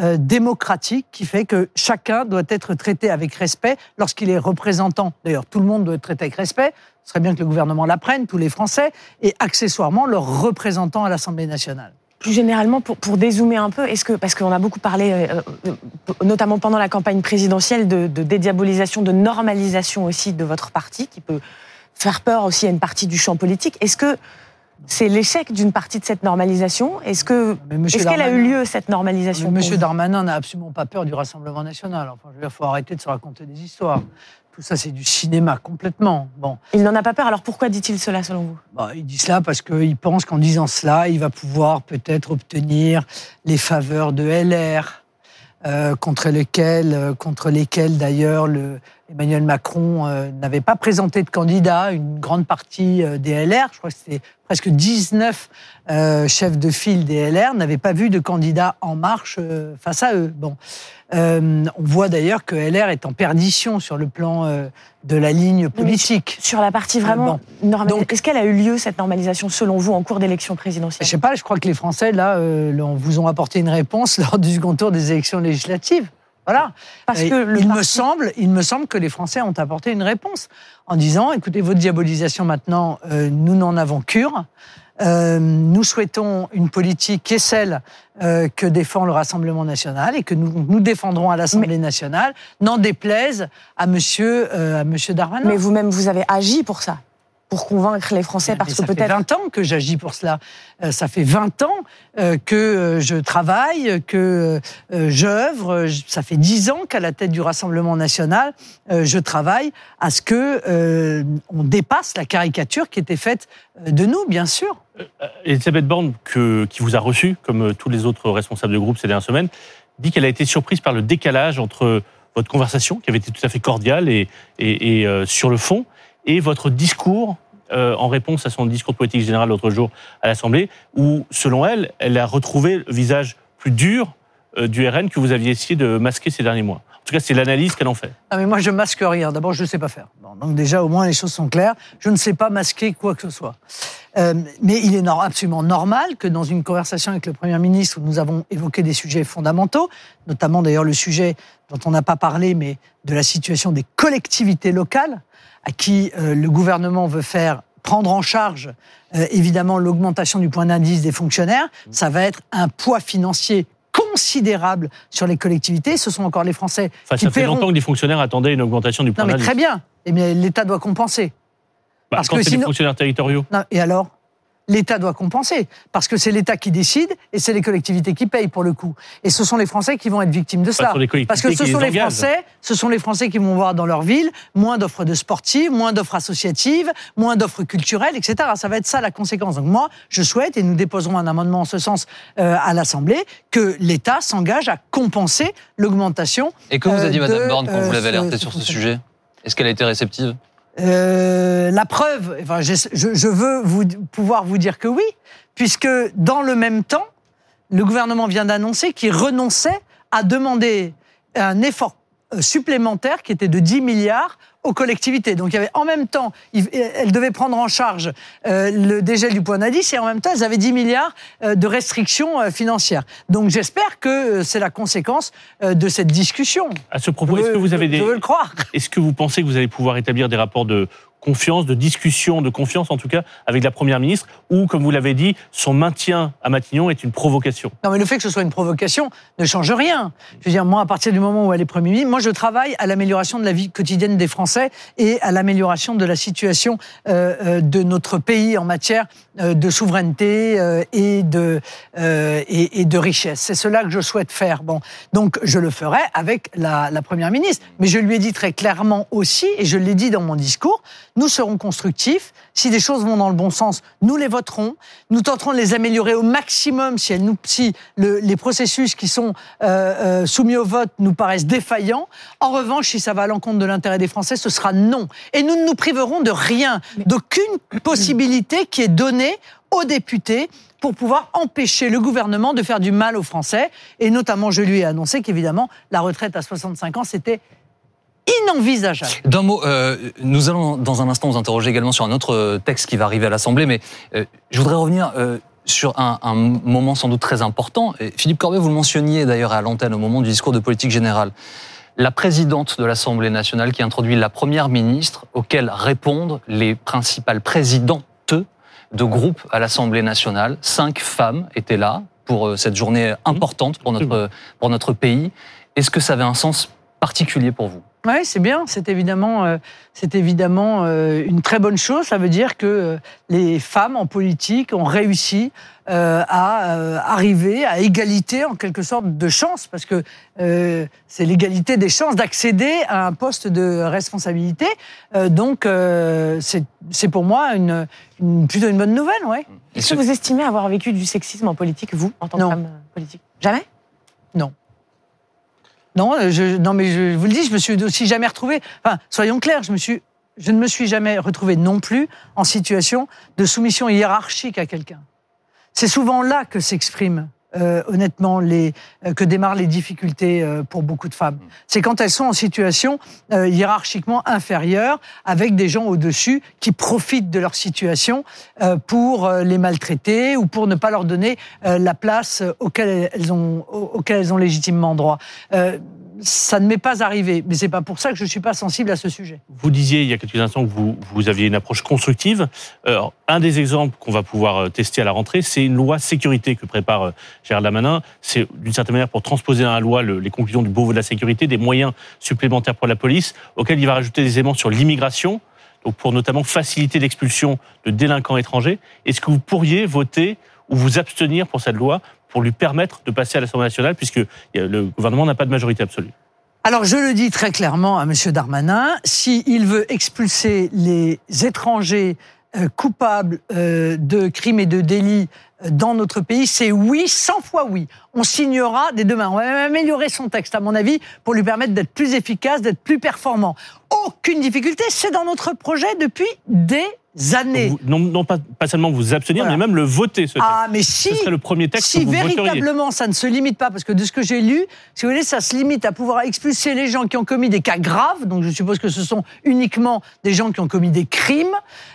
euh, démocratique qui fait que chacun doit être traité avec respect lorsqu'il est représentant. D'ailleurs, tout le monde doit être traité avec respect. Ce serait bien que le gouvernement l'apprenne, tous les Français, et accessoirement leurs représentants à l'Assemblée nationale. Plus généralement, pour, pour dézoomer un peu, est-ce que parce qu'on a beaucoup parlé, euh, euh, notamment pendant la campagne présidentielle, de, de dédiabolisation, de normalisation aussi de votre parti, qui peut faire peur aussi à une partie du champ politique. Est-ce que c'est l'échec d'une partie de cette normalisation Est-ce que est-ce qu'elle a eu lieu cette normalisation Mais Monsieur Darmanin n'a absolument pas peur du Rassemblement national. Enfin, je veux dire, faut arrêter de se raconter des histoires. Tout ça, c'est du cinéma complètement. Bon, Il n'en a pas peur. Alors pourquoi dit-il cela selon vous? Bah, il dit cela parce qu'il pense qu'en disant cela, il va pouvoir peut-être obtenir les faveurs de LR, euh, contre lesquelles, euh, contre lesquelles d'ailleurs le, Emmanuel Macron euh, n'avait pas présenté de candidat. Une grande partie euh, des LR, je crois que c'était presque 19 euh, chefs de file des LR, n'avaient pas vu de candidat en marche euh, face à eux. Bon. On voit d'ailleurs que LR est en perdition sur le plan de la ligne politique. Sur la partie vraiment normale, Donc- est-ce qu'elle a eu lieu cette normalisation selon vous en cours d'élection Je présidentielle sais pas, je crois que les Français, là, vous ont apporté une réponse lors du second tour des élections législatives. Voilà. Parce Et que le il, me semble, il me semble que les Français ont apporté une réponse en disant écoutez, votre diabolisation maintenant, euh, nous n'en avons cure. Euh, nous souhaitons une politique qui est celle euh, que défend le Rassemblement national et que nous, nous défendrons à l'Assemblée nationale, n'en déplaise à Monsieur, euh, à monsieur Darmanin. Mais vous-même, vous avez agi pour ça, pour convaincre les Français, Mais parce que ça fait peut-être 20 ans que j'agis pour cela. Euh, ça fait 20 ans euh, que euh, je travaille, que euh, j'œuvre. Ça fait 10 ans qu'à la tête du Rassemblement national, euh, je travaille à ce que euh, on dépasse la caricature qui était faite de nous, bien sûr. Elisabeth Borne, que- qui vous a reçu, comme tous les autres responsables de groupe ces dernières semaines, dit qu'elle a été surprise par le décalage entre votre conversation, qui avait été tout à fait cordiale et, et- et, euh, sur le fond, et votre discours euh, en réponse à son discours politique général l'autre jour à l'Assemblée, où, selon elle, elle a retrouvé le visage plus dur euh, du RN que vous aviez essayé de masquer ces derniers mois. En tout cas, c'est l'analyse qu'elle en fait. Non, mais moi, je masque rien. D'abord, je ne sais pas faire. Donc déjà, au moins, les choses sont claires. Je ne sais pas masquer quoi que ce soit. Euh, mais il est absolument normal que dans une conversation avec le Premier ministre, où nous avons évoqué des sujets fondamentaux, notamment d'ailleurs le sujet dont on n'a pas parlé, mais de la situation des collectivités locales, à qui euh, le gouvernement veut faire prendre en charge euh, évidemment l'augmentation du point d'indice des fonctionnaires, ça va être un poids financier considérable sur les collectivités. Ce sont encore les Français Enfin, qui ça fait paieront. longtemps que des fonctionnaires attendaient une augmentation du point Non, mais d'indice. très bien. Eh bien, l'État doit compenser. Bah, parce quand que c'est des sinon- fonctionnaires territoriaux. Non, et alors L'État doit compenser. Parce que c'est l'État qui décide et c'est les collectivités qui payent pour le coup. Et ce sont les Français qui vont être victimes de cela. sur les collectivités Parce que ce qui sont les engagent. Français, ce sont les Français qui vont voir dans leur ville moins d'offres de sportives, moins d'offres associatives, moins d'offres culturelles, etc. Ça va être ça la conséquence. Donc moi, je souhaite, et nous déposerons un amendement en ce sens euh, à l'Assemblée, que l'État s'engage à compenser l'augmentation Et que vous a dit Euh, Madame Borne quand vous euh, l'avez ce- alerté ce sur ce sujet? Est-ce qu'elle a été réceptive? Euh, la preuve, enfin, je, je- veux vous, pouvoir vous dire que oui, puisque dans le même temps, le gouvernement vient d'annoncer qu'il renonçait à demander un effort supplémentaire qui était de 10 milliards aux collectivités. Donc il y avait en même temps, elles devaient prendre en charge euh, le dégel du point d'indice et en même temps elles avaient 10 milliards euh, de restrictions euh, financières. Donc j'espère que euh, c'est la conséquence euh, de cette discussion. À ce propos, est-ce que vous avez Je des, veux le croire. Est-ce que vous pensez que vous allez pouvoir établir des rapports de confiance, de discussion, de confiance en tout cas avec la Première ministre, ou comme vous l'avez dit, son maintien à Matignon est une provocation. Non, mais le fait que ce soit une provocation ne change rien. Je veux dire, moi, à partir du moment où elle est Premier ministre, moi, je travaille à l'amélioration de la vie quotidienne des Français et à l'amélioration de la situation euh, euh, de notre pays en matière euh, de souveraineté et de et, et de richesse. C'est cela que je souhaite faire. Bon, donc je le ferai avec la, la première ministre. Mais je lui ai dit très clairement aussi, et je l'ai dit dans mon discours, nous serons constructifs. Si des choses vont dans le bon sens, nous les voterons. Nous tenterons de les améliorer au maximum si, elles nous, si le- les processus qui sont euh, euh, soumis au vote nous paraissent défaillants. En revanche, si ça va à l'encontre de l'intérêt des Français, ce sera non. Et nous ne nous priverons de rien, d'aucune possibilité qui est donnée aux députés pour pouvoir empêcher le gouvernement de faire du mal aux Français. Et notamment, je lui ai annoncé qu'évidemment, la retraite à 65 ans, c'était inenvisageable. D'un mot, euh, nous allons dans un instant vous interroger également sur un autre euh, texte qui va arriver à l'Assemblée, mais euh, je voudrais revenir euh, sur un, un moment sans doute très important. Et Philippe Corbet, vous le mentionniez d'ailleurs à l'antenne au moment du discours de politique générale. La présidente de l'Assemblée nationale qui introduit la première ministre, auquel répondent les principales présidentes de groupes à l'Assemblée nationale. Cinq femmes étaient là pour euh, cette journée importante pour notre, pour notre pays. Est-ce que ça avait un sens particulier pour vous Oui, c'est bien. C'est évidemment, euh, c'est évidemment euh, une très bonne chose. Ça veut dire que euh, les femmes en politique ont réussi euh, à euh, arriver à égalité, en quelque sorte, de chance, parce que euh, c'est l'égalité des chances d'accéder à un poste de responsabilité. Euh, donc, euh, c'est c'est pour moi une, une- plutôt une bonne nouvelle, ouais. Est-ce que vous estimez avoir vécu du sexisme en politique, vous, en tant Non. que femme politique? Jamais? Non, euh, je, non, mais je vous le dis, je me suis aussi jamais retrouvée. Enfin, soyons clairs, je me suis, je ne me suis jamais retrouvée non plus en situation de soumission hiérarchique à quelqu'un. C'est souvent là que s'expriment, euh, honnêtement, les, euh, que démarrent les difficultés euh, pour beaucoup de femmes. C'est quand elles sont en situation euh, hiérarchiquement inférieure, avec des gens au-dessus qui profitent de leur situation euh, pour euh, les maltraiter ou pour ne pas leur donner euh, la place auquel elles ont, au- auquel elles ont légitimement droit. Ça ne m'est pas arrivé, mais c'est pas pour ça que je suis pas sensible à ce sujet. Vous disiez il y a quelques instants que vous, vous aviez une approche constructive. Un des exemples qu'on va pouvoir euh, tester à la rentrée, c'est une loi sécurité que prépare euh, Gérald Damanin. C'est d'une certaine manière pour transposer dans la loi le- les conclusions du Beauvau de la sécurité, des moyens supplémentaires pour la police, auxquels il va rajouter des éléments sur l'immigration, donc pour notamment faciliter l'expulsion de délinquants étrangers. Est-ce que vous pourriez voter ou vous abstenir pour cette loi pour lui permettre de passer à l'Assemblée nationale, puisque euh, le gouvernement n'a pas de majorité absolue Alors je le dis très clairement à Monsieur Darmanin, s'il veut expulser les étrangers euh, coupables euh, de crimes et de délits dans notre pays, c'est oui, 100 fois oui. On signera des deux mains. On va même améliorer son texte, à mon avis, pour lui permettre d'être plus efficace, d'être plus performant. Aucune difficulté, c'est dans notre projet depuis des années. Vous- non, non pas, pas seulement vous abstenir, Voilà. mais même le voter, ce texte. Ah, mais si, Ce serait le premier texte si que vous voteriez. véritablement ça ne se limite pas, parce que de ce que j'ai lu, si vous voulez, ça se limite à pouvoir expulser les gens qui ont commis des cas graves, donc je suppose que ce sont uniquement des gens qui ont commis des crimes,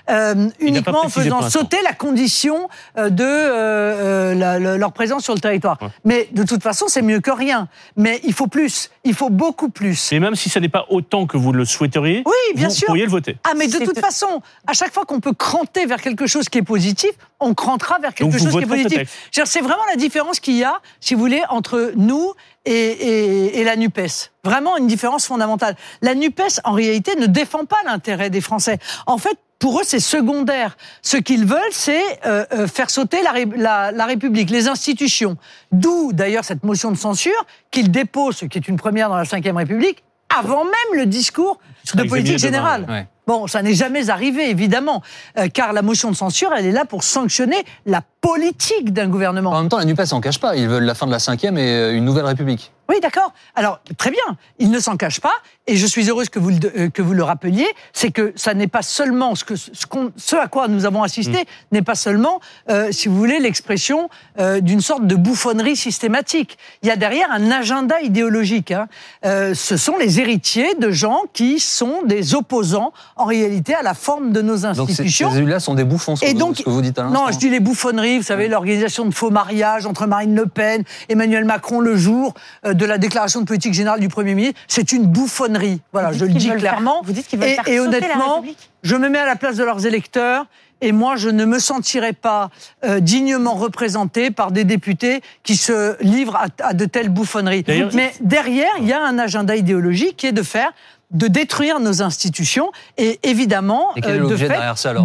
euh, uniquement en faisant sauter la condition euh, de euh, euh, la- leur présence sur le territoire. Ouais. Mais de toute façon, c'est mieux que rien. Mais il faut plus, il faut beaucoup plus. Et même si ça n'est pas autant que vous le souhaiteriez, Oui, bien vous sûr. pourriez le voter. Ah, mais de toute façon, à chaque fois qu'on peut cranter vers quelque chose qui est positif, on crantera vers quelque Donc chose qui est positif. C'est vraiment la différence qu'il y a, si vous voulez, entre nous et, et- et la NUPES. Vraiment une différence fondamentale. La NUPES, en réalité, ne défend pas l'intérêt des Français. En fait, pour eux, c'est secondaire. Ce qu'ils veulent, c'est euh, euh, faire sauter la, la- la République, les institutions. D'où, d'ailleurs, cette motion de censure qu'ils déposent, ce qui est une première dans la Ve République, avant même le discours de politique générale. Bon, ça n'est jamais arrivé, évidemment, euh, car la motion de censure, elle est là pour sanctionner la politique d'un gouvernement. En même temps, la NUPES s'en cache pas. Ils veulent la fin de la cinquième et euh, une nouvelle République. Oui, d'accord. Alors, très bien, il ne s'en cache pas, et je suis heureuse que vous le, euh, que vous le rappeliez, c'est que ça n'est pas seulement ce, que, ce, à quoi nous avons assisté, n'est pas seulement, euh, si vous voulez, l'expression euh, d'une sorte de bouffonnerie systématique. Il y a derrière un agenda idéologique. hein. Euh, ce sont les héritiers de gens qui sont des opposants, en réalité, à la forme de nos Donc ces- institutions. ces élus-là sont des bouffons, ce Et donc- ce que vous dites à l'instant. Non, je dis les bouffonneries Vous savez, l'organisation de faux mariages entre Marine Le Pen, Emmanuel Macron le jour euh, de la déclaration de politique générale du Premier ministre, c'est une bouffonnerie. Voilà, je le dis faire- clairement. vous dites qu'ils veulent et, faire et la honnêtement, je me mets à la place de leurs électeurs. Et moi, je ne me sentirais pas euh, dignement représenté par des députés qui se livrent à, à de telles bouffonneries. Mais derrière, il y a un agenda idéologique qui est de faire, de détruire nos institutions et évidemment Et euh, de fait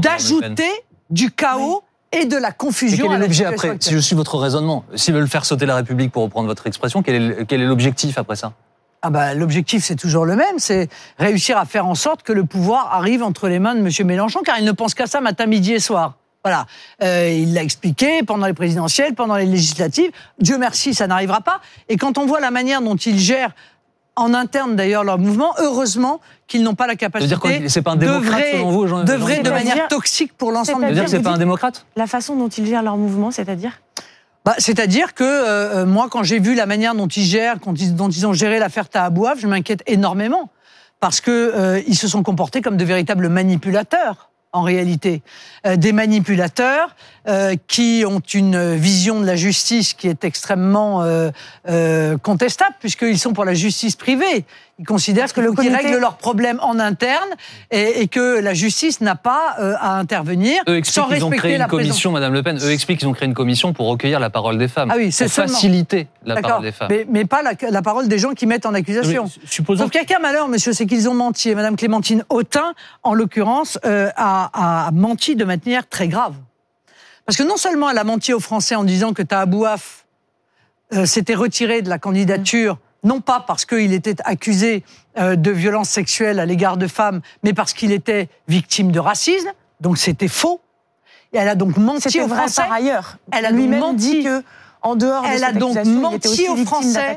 d'ajouter du chaos et de la Et confusion. quel est l'objet après actuelle. Si je suis votre raisonnement, s'ils veulent faire sauter la République, pour reprendre votre expression, quel est l'objectif après ça? Ah bah, L'objectif, c'est toujours le même, c'est réussir à faire en sorte que le pouvoir arrive entre les mains de M. Mélenchon, car il ne pense qu'à ça matin, midi et soir. Voilà, Euh, il l'a expliqué pendant les présidentielles, pendant les législatives. Dieu merci, ça n'arrivera pas. Et quand on voit la manière dont ils gèrent en interne d'ailleurs leur mouvement, heureusement qu'ils n'ont pas la capacité dire quoi C'est pas un démocrate selon vous, Jean de Jean- manière toxique pour l'ensemble des dire que c'est pas un démocrate La façon dont ils gèrent leur mouvement, c'est-à-dire Bah, C'est-à-dire que euh, euh, moi, quand j'ai vu la manière dont ils gèrent, quand ils- dont ils ont géré l'affaire Tahabouaf, je m'inquiète énormément parce que euh, ils se sont comportés comme de véritables manipulateurs. En réalité, Euh, des manipulateurs euh, qui ont une vision de la justice qui est extrêmement euh, contestable, puisqu'ils sont pour la justice privée. Ils considèrent que le le qu'ils comité- règlent leurs problèmes en interne et, et que la justice n'a pas euh, à intervenir Eux sans expliquent qu'ils ont respecter créé la une commission, Madame Le Pen. Eux expliquent qu'ils ont créé une commission pour recueillir la parole des femmes. Ah oui, c'est pour seulement. faciliter la parole des femmes. Mais, mais pas la, la parole des gens qui mettent en accusation. Mais supposons Sauf qu'il y a qu'un malheur, monsieur, c'est qu'ils ont menti. Et Madame Clémentine Autain, en l'occurrence, euh, a, a menti de manière très grave. Parce que non seulement elle a menti aux Français en disant que Tahabouaf euh, s'était retiré de la candidature, non pas parce qu'il était accusé euh, de violences sexuelles à l'égard de femmes, mais parce qu'il était victime de racisme. Donc c'était faux. Et elle a donc menti aux vrai Français. par ailleurs. Elle a lui-même donc dit menti. que, en dehors de Elle cette a donc menti était aussi aux Français.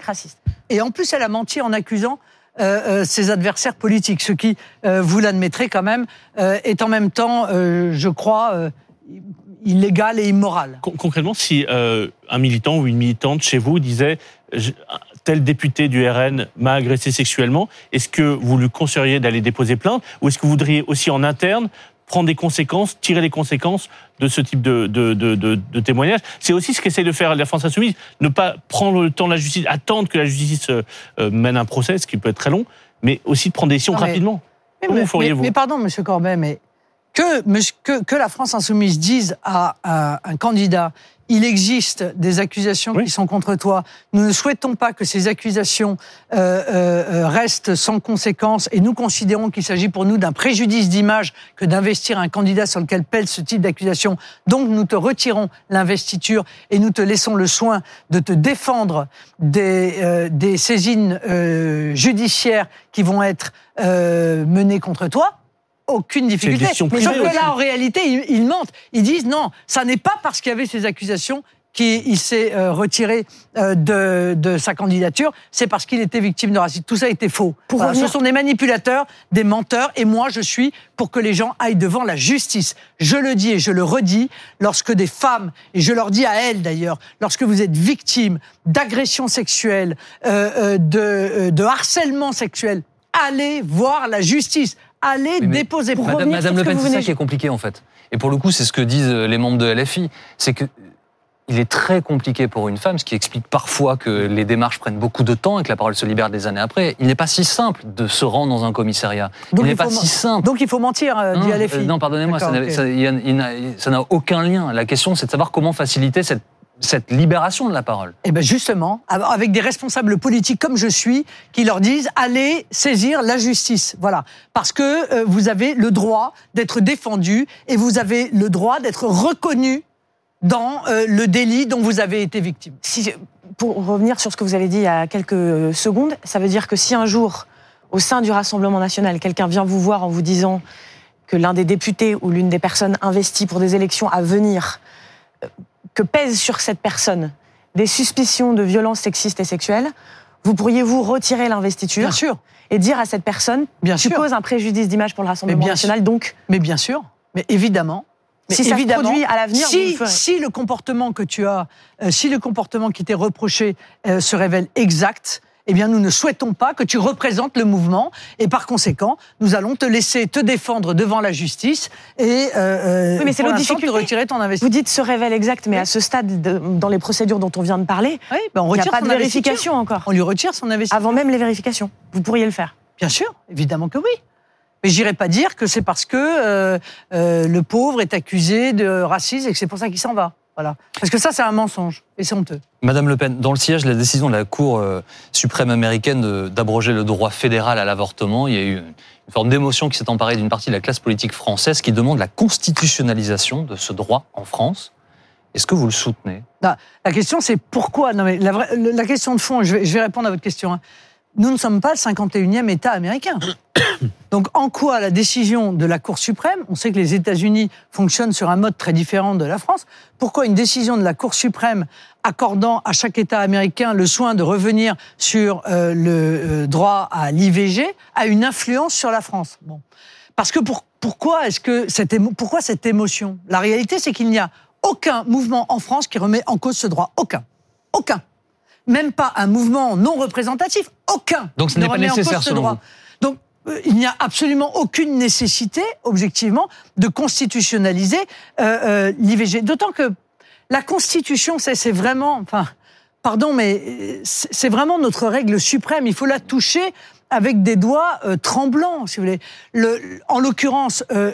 Et en plus, elle a menti en accusant euh, euh, ses adversaires politiques, ce qui, euh, vous l'admettrez quand même, euh, est en même temps, euh, je crois, euh, illégal et immoral. Con- Concrètement, si euh, un militant ou une militante chez vous disait tel député du RN m'a agressé sexuellement, est-ce que vous lui conseilleriez d'aller déposer plainte ou est-ce que vous voudriez aussi en interne prendre des conséquences, tirer les conséquences de ce type de, de, de, de, de témoignage? C'est aussi ce qu'essaie de faire la France Insoumise, ne pas prendre le temps de la justice, attendre que la justice euh, euh, mène un procès, ce qui peut être très long, mais aussi de prendre des décisions rapidement. Mais, Comment mais- feriez-vous mais pardon, Monsieur Corbet, mais que, que, que la France insoumise dise à, à un candidat il existe des accusations Oui. qui sont contre toi. Nous ne souhaitons pas que ces accusations euh, euh, euh, restent sans conséquence et nous considérons qu'il s'agit pour nous d'un préjudice d'image que d'investir un candidat sur lequel pèse ce type d'accusation. Donc nous te retirons l'investiture et nous te laissons le soin de te défendre des, euh, des saisines euh, judiciaires qui vont être euh, menées contre toi aucune difficulté. Mais privée sauf que aussi. là, en réalité, ils, ils mentent. Ils disent non, ça n'est pas parce qu'il y avait ces accusations qu'il s'est euh, retiré euh, de, de sa candidature, c'est parce qu'il était victime de racisme. Tout ça était faux. Pour Voilà, revenir- Ce sont des manipulateurs, des menteurs, et moi, je suis pour que les gens aillent devant la justice. Je le dis et je le redis, lorsque des femmes, et je leur dis à elles d'ailleurs, lorsque vous êtes victime d'agressions sexuelles, euh, euh, de, euh, de harcèlement sexuel, allez voir la justice. Mais déposer pour. Madame, revenir Madame Le Pen, c'est ça qui est compliqué en fait. Et pour le coup, c'est ce que disent euh, les membres de LFI. C'est que il est très compliqué pour une femme, ce qui explique parfois que les démarches prennent beaucoup de temps et que la parole se libère des années après. Il n'est pas si simple de se rendre dans un commissariat. Donc, il n'est pas faut- si simple. Donc il faut mentir, euh, dit Non, LFI. euh, non, pardonnez-moi, ça n'a aucun lien. La question, c'est de savoir comment faciliter cette, cette libération de la parole. Eh ben justement, avec des responsables politiques comme je suis, qui leur disent allez saisir la justice. Voilà, parce que euh, vous avez le droit d'être défendu et vous avez le droit d'être reconnu dans euh, le délit dont vous avez été victime. Si, pour revenir sur ce que vous avez dit il y a quelques secondes, ça veut dire que si un jour, au sein du Rassemblement national, quelqu'un vient vous voir en vous disant que l'un des députés ou l'une des personnes investies pour des élections à venir, euh, que pèsent sur cette personne des suspicions de violences sexistes et sexuelles, vous pourriez vous retirer l'investiture Bien sûr, et dire à cette personne, bien tu sûr, poses un préjudice d'image pour le Rassemblement bien national, donc mais bien sûr, mais évidemment. Mais si ça se produit à l'avenir, si, si le comportement que tu as, euh, si le comportement qui t'est reproché euh, se révèle exact, eh bien, nous ne souhaitons pas que tu représentes le mouvement et par conséquent, nous allons te laisser te défendre devant la justice et euh, oui, mais c'est le l'instant, te difficulté. retirer ton investissement. Vous dites ce révèle exact, mais à ce stade, de- dans les procédures dont on vient de parler, Oui, ben, on il n'y a pas de vérification encore. On lui retire son investissement. Avant même les vérifications. Vous pourriez le faire. Bien sûr, évidemment que oui. Mais j'irai pas dire que c'est parce que euh, euh, le pauvre est accusé de racisme et que c'est pour ça qu'il s'en va. Voilà. Parce que ça, c'est un mensonge et c'est honteux. Madame Le Pen, dans le siège, la décision de la Cour euh, suprême américaine de- d'abroger le droit fédéral à l'avortement, il y a eu une forme d'émotion qui s'est emparée d'une partie de la classe politique française qui demande la constitutionnalisation de ce droit en France. Est-ce que vous le soutenez? La question, c'est pourquoi? Non, mais la, vraie- la question de fond, je vais, je vais répondre à votre question. hein. Nous ne sommes pas le 51e État américain. Donc, en quoi la décision de la Cour suprême, on sait que les États-Unis fonctionnent sur un mode très différent de la France, pourquoi une décision de la Cour suprême accordant à chaque État américain le soin de revenir sur euh, le euh, droit à l'IVG a une influence sur la France? Bon. Parce que pour- pourquoi est-ce que cette émo- pourquoi cette émotion? La réalité, c'est qu'il n'y a aucun mouvement en France qui remet en cause ce droit. Aucun. Aucun. Même pas un mouvement non représentatif. Aucun. Donc, ce ne n'est pas nécessaire, ce selon droit. Donc, euh, il n'y a absolument aucune nécessité, objectivement, de constitutionnaliser euh, euh, l'IVG. D'autant que la Constitution, c'est vraiment, enfin, pardon, mais euh, c'est vraiment notre règle suprême. Il faut la toucher avec des doigts euh, tremblants, si vous voulez. Le, en l'occurrence, le,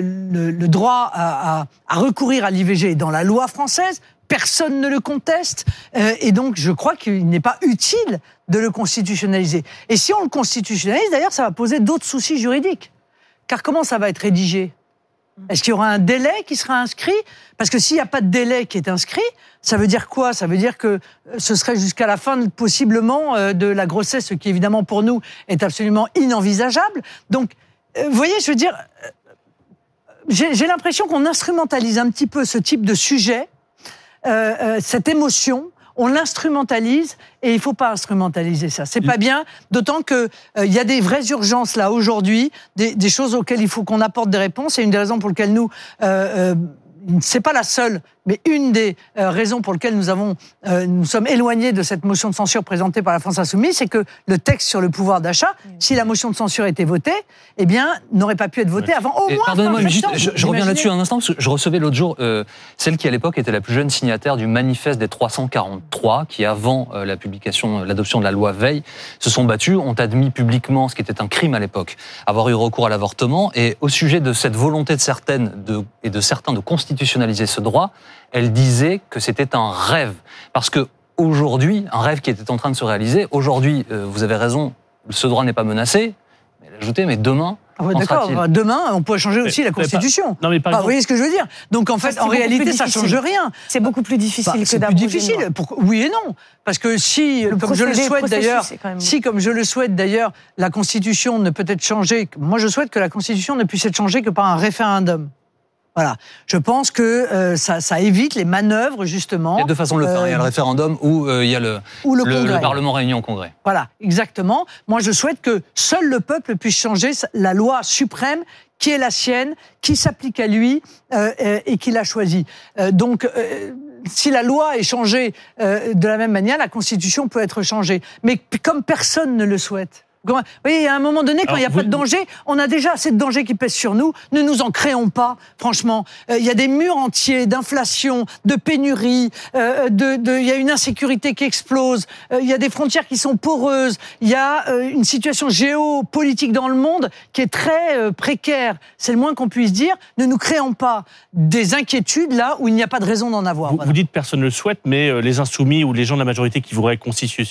le- le droit à, à- à recourir à l'IVG est dans la loi française. Personne ne le conteste, euh, et donc je crois qu'il n'est pas utile de le constitutionnaliser. Et si on le constitutionnalise, d'ailleurs, ça va poser d'autres soucis juridiques. Car comment ça va être rédigé? Est-ce qu'il y aura un délai qui sera inscrit? Parce que s'il n'y a pas de délai qui est inscrit, ça veut dire quoi? Ça veut dire que euh, ce serait jusqu'à la fin, possiblement, euh, de la grossesse, ce qui évidemment pour nous est absolument inenvisageable. Donc, euh, vous voyez, je veux dire, j'ai l'impression qu'on instrumentalise un petit peu ce type de sujet, euh, euh, cette émotion. On l'instrumentalise et il faut pas instrumentaliser ça. C'est pas bien, d'autant que euh, il y a des vraies urgences là aujourd'hui, des, des choses auxquelles il faut qu'on apporte des réponses. Et une des raisons pour lesquelles nous, euh, c'est pas la seule, mais une des euh, raisons pour lesquelles nous avons, euh, nous sommes éloignés de cette motion de censure présentée par la France Insoumise, c'est que le texte sur le pouvoir d'achat, si la motion de censure était votée, eh bien, n'aurait pas pu être votée avant au Et moins. Pardonnez-moi, juste, je, je reviens là-dessus un instant, parce que je recevais l'autre jour euh, celle qui, à l'époque, était la plus jeune signataire du manifeste des 343, qui, avant euh, la publication, l'adoption de la loi Veil, se sont battus, ont admis publiquement, ce qui était un crime à l'époque, avoir eu recours à l'avortement. Et au sujet de cette volonté de certaines de, et de certains de constitutionnaliser ce droit, elle disait que c'était un rêve. Parce que aujourd'hui, un rêve qui était en train de se réaliser, aujourd'hui, euh, vous avez raison, ce droit n'est pas menacé. Mais elle ajoutait, mais demain, Ah ouais, D'accord. bah, Demain, on peut changer aussi la mais pas- Constitution. Non, mais par Ah, exemple, vous voyez ce que je veux dire Donc en fait, en réalité, ça difficile. change rien. C'est beaucoup plus difficile Bah, que c'est plus difficile. Pourquoi- Oui et non. Parce que si, Le comme je le souhaite d'ailleurs, même- si comme je le souhaite d'ailleurs, la Constitution ne peut être changée. Moi, je souhaite que la Constitution ne puisse être changée que par un référendum. Voilà. Je pense que euh, ça, ça évite les manœuvres justement. Il y a deux façons de le faire. Il y a le euh, référendum ou euh, il y a le, ou le, le-. Parlement réuni en congrès. Voilà, exactement. Moi, je souhaite que seul le peuple puisse changer la loi suprême qui est la sienne, qui s'applique à lui euh, et qu'il a choisi. Euh, donc, si la loi est changée de la même manière, la Constitution peut être changée. Mais comme personne ne le souhaite. Vous voyez, à un moment donné, quand il n'y a vous- pas de danger, on a déjà assez de dangers qui pèsent sur nous. Ne nous en créons pas, franchement. Euh, Il y a des murs entiers d'inflation, de pénurie, euh, de, de- il y a une insécurité qui explose, euh, il y a des frontières qui sont poreuses, il y a une situation géopolitique dans le monde qui est très précaire. C'est le moins qu'on puisse dire. Ne nous créons pas des inquiétudes là où il n'y a pas de raison d'en avoir. Vous, Voilà. vous dites personne ne le souhaite, mais les insoumis ou les gens de la majorité qui voudraient constituer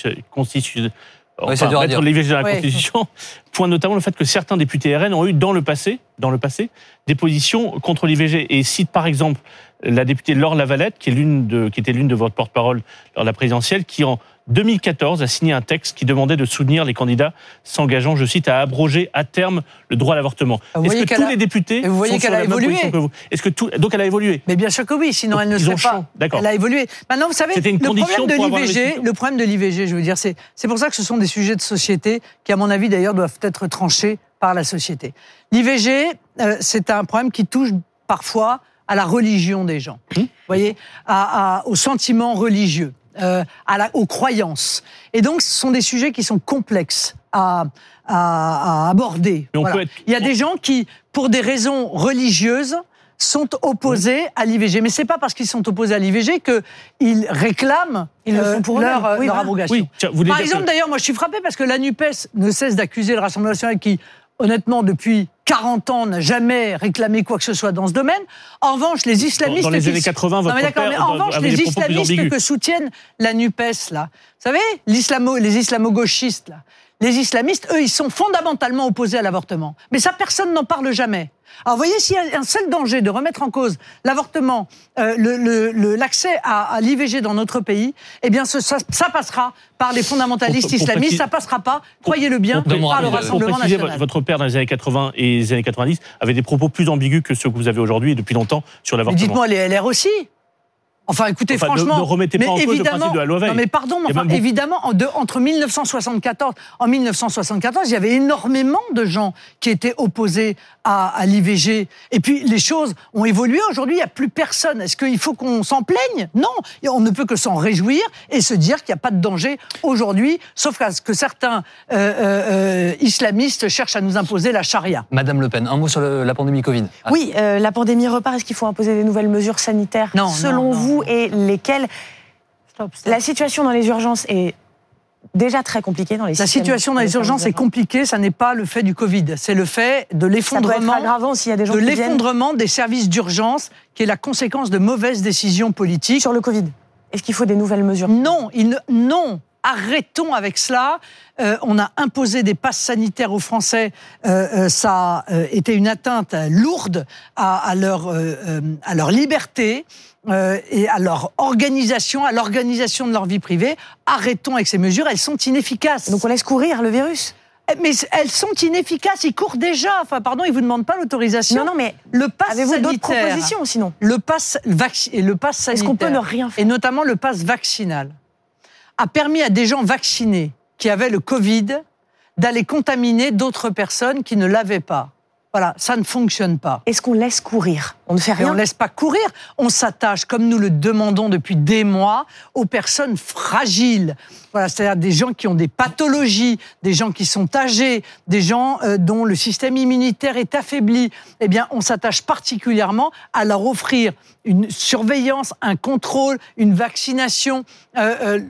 Oui, à mettre dire. dans la. Constitution, pointent notamment le fait que certains députés RN ont eu dans le passé, dans le passé, des positions contre l'IVG et citent par exemple la députée Laure Lavalette, qui est l'une de, qui était l'une de votre porte-parole lors de la présidentielle, qui en 2014 a signé un texte qui demandait de soutenir les candidats s'engageant, je cite, à abroger à terme le droit à l'avortement. Vous Est-ce voyez que tous a- les députés vous voyez sont qu'elle sur a la même évolué. position que vous? Est-ce que tout, donc elle a évolué? Mais bien sûr que oui, sinon Donc, elle ne serait pas. d'accord. Elle a évolué. Maintenant, vous savez, une le problème de l'IVG, le problème de l'IVG, je veux dire, c'est c'est pour ça que ce sont des sujets de société qui, à mon avis, d'ailleurs, doivent être tranchés par la société. L'IVG, euh, c'est un problème qui touche parfois à la religion des gens. Hum. Vous voyez, à, à- au sentiment religieux. euh, à la, aux croyances. Et donc, ce sont des sujets qui sont complexes à, à, à aborder. Voilà. être- Il y a des gens qui, pour des raisons religieuses, sont opposés à l'IVG. Mais c'est pas parce qu'ils sont opposés à l'IVG qu'ils réclament Ils le font pour leur, euh, Oui, leur abrogation. Oui, tiens, voulez Par exemple, que- d'ailleurs, moi je suis frappé parce que la NUPES ne cesse d'accuser le Rassemblement national qui, honnêtement, depuis 40 ans, n'a jamais réclamé quoi que ce soit dans ce domaine. En revanche, les islamistes... dans les qui- années 80, Non, votre mais d'accord, père mais en revanche, les islamistes que soutiennent la NUPES, là, vous savez, l'islamo, les islamo-gauchistes, là, les islamistes, eux, ils sont fondamentalement opposés à l'avortement. Mais ça, personne n'en parle jamais. Alors, vous voyez, s'il y a un seul danger de remettre en cause l'avortement, euh, le- le- le- l'accès à, à l'IVG dans notre pays, eh bien, ce- ça, ça passera par les fondamentalistes Pour- pour islamistes, ça passera pas, croyez-le bien, par le Rassemblement préciser, national. votre père dans les années 80 et les années 90 avait des propos plus ambigus que ceux que vous avez aujourd'hui et depuis longtemps sur l'avortement. dites-moi, les LR aussi Enfin, écoutez, Enfin, franchement, ne remettez pas mais en cause le principe de la loi Veil. Non, mais pardon, mais enfin, évidemment, en de- entre 1974, en 1974, il y avait énormément de gens qui étaient opposés à, à l'IVG. Et puis, les choses ont évolué. Aujourd'hui, il n'y a plus personne. Est-ce qu'il faut qu'on s'en plaigne? Non. Et On ne peut que s'en réjouir et se dire qu'il n'y a pas de danger aujourd'hui, sauf à ce que certains euh, euh, euh, islamistes cherchent à nous imposer la charia. Madame Le Pen, un mot sur le- la pandémie Covid. Ah, Oui, euh, la pandémie repart. Est-ce qu'il faut imposer des nouvelles mesures sanitaires? Non, selon non, non, vous et Stop, stop. La situation dans les urgences est déjà très compliquée dans les La situation dans les urgences est compliquée, ça n'est pas le fait du Covid, c'est le fait de l'effondrement aggravant s'il y a des gens de qui viennent l'effondrement des services d'urgence qui est la conséquence de mauvaises décisions politiques. sur le Covid. Est-ce qu'il faut des nouvelles mesures? Non, il ne- non. Arrêtons avec cela. Euh, on a imposé des passes sanitaires aux Français. Euh, euh, ça a été une atteinte lourde à, à leur, à leur liberté euh, et à leur organisation, à l'organisation de leur vie privée. Arrêtons avec ces mesures. Elles sont inefficaces. Donc on laisse courir le virus? Eh, Mais elles sont inefficaces. Ils courent déjà. Enfin, pardon, ils vous demandent pas l'autorisation. Non, non, mais Le pass avez-vous d'autres propositions sinon? Le pass et le pass sanitaire. Est-ce qu'on peut ne rien faire? Et notamment le pass vaccinal, a permis à des gens vaccinés qui avaient le Covid d'aller contaminer d'autres personnes qui ne l'avaient pas. Voilà, ça ne fonctionne pas. Est-ce qu'on laisse courir? On ne fait Et on rien ne laisse pas courir. On s'attache, comme nous le demandons depuis des mois, aux personnes fragiles. Voilà, c'est-à-dire des gens qui ont des pathologies, des gens qui sont âgés, des gens euh, dont le système immunitaire est affaibli. Eh bien, on s'attache particulièrement à leur offrir une surveillance, un contrôle, une vaccination, euh, euh,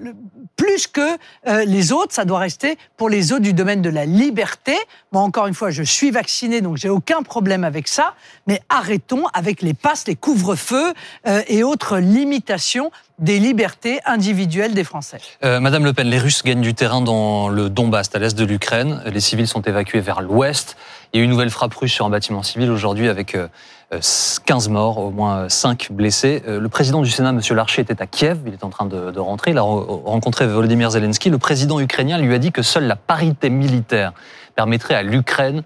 plus que les autres. Ça doit rester pour les autres du domaine de la liberté. Moi, encore une fois, je suis vacciné, donc j'ai aucun problème avec ça. Mais arrêtons avec les passes, les couvre-feux euh, et autres limitations des libertés individuelles des Français. Euh, Madame Le Pen, les Russes gagnent du terrain dans le Donbass, à l'est de l'Ukraine. Les civils sont évacués vers l'ouest. Il y a eu une nouvelle frappe russe sur un bâtiment civil aujourd'hui avec euh, euh, 15 morts, au moins 5 blessés. Le président du Sénat, M. Larcher, était à Kiev. Il est en train de, rentrer. Il a re- rencontré Volodymyr Zelensky. Le président ukrainien lui a dit que seule la parité militaire permettrait à l'Ukraine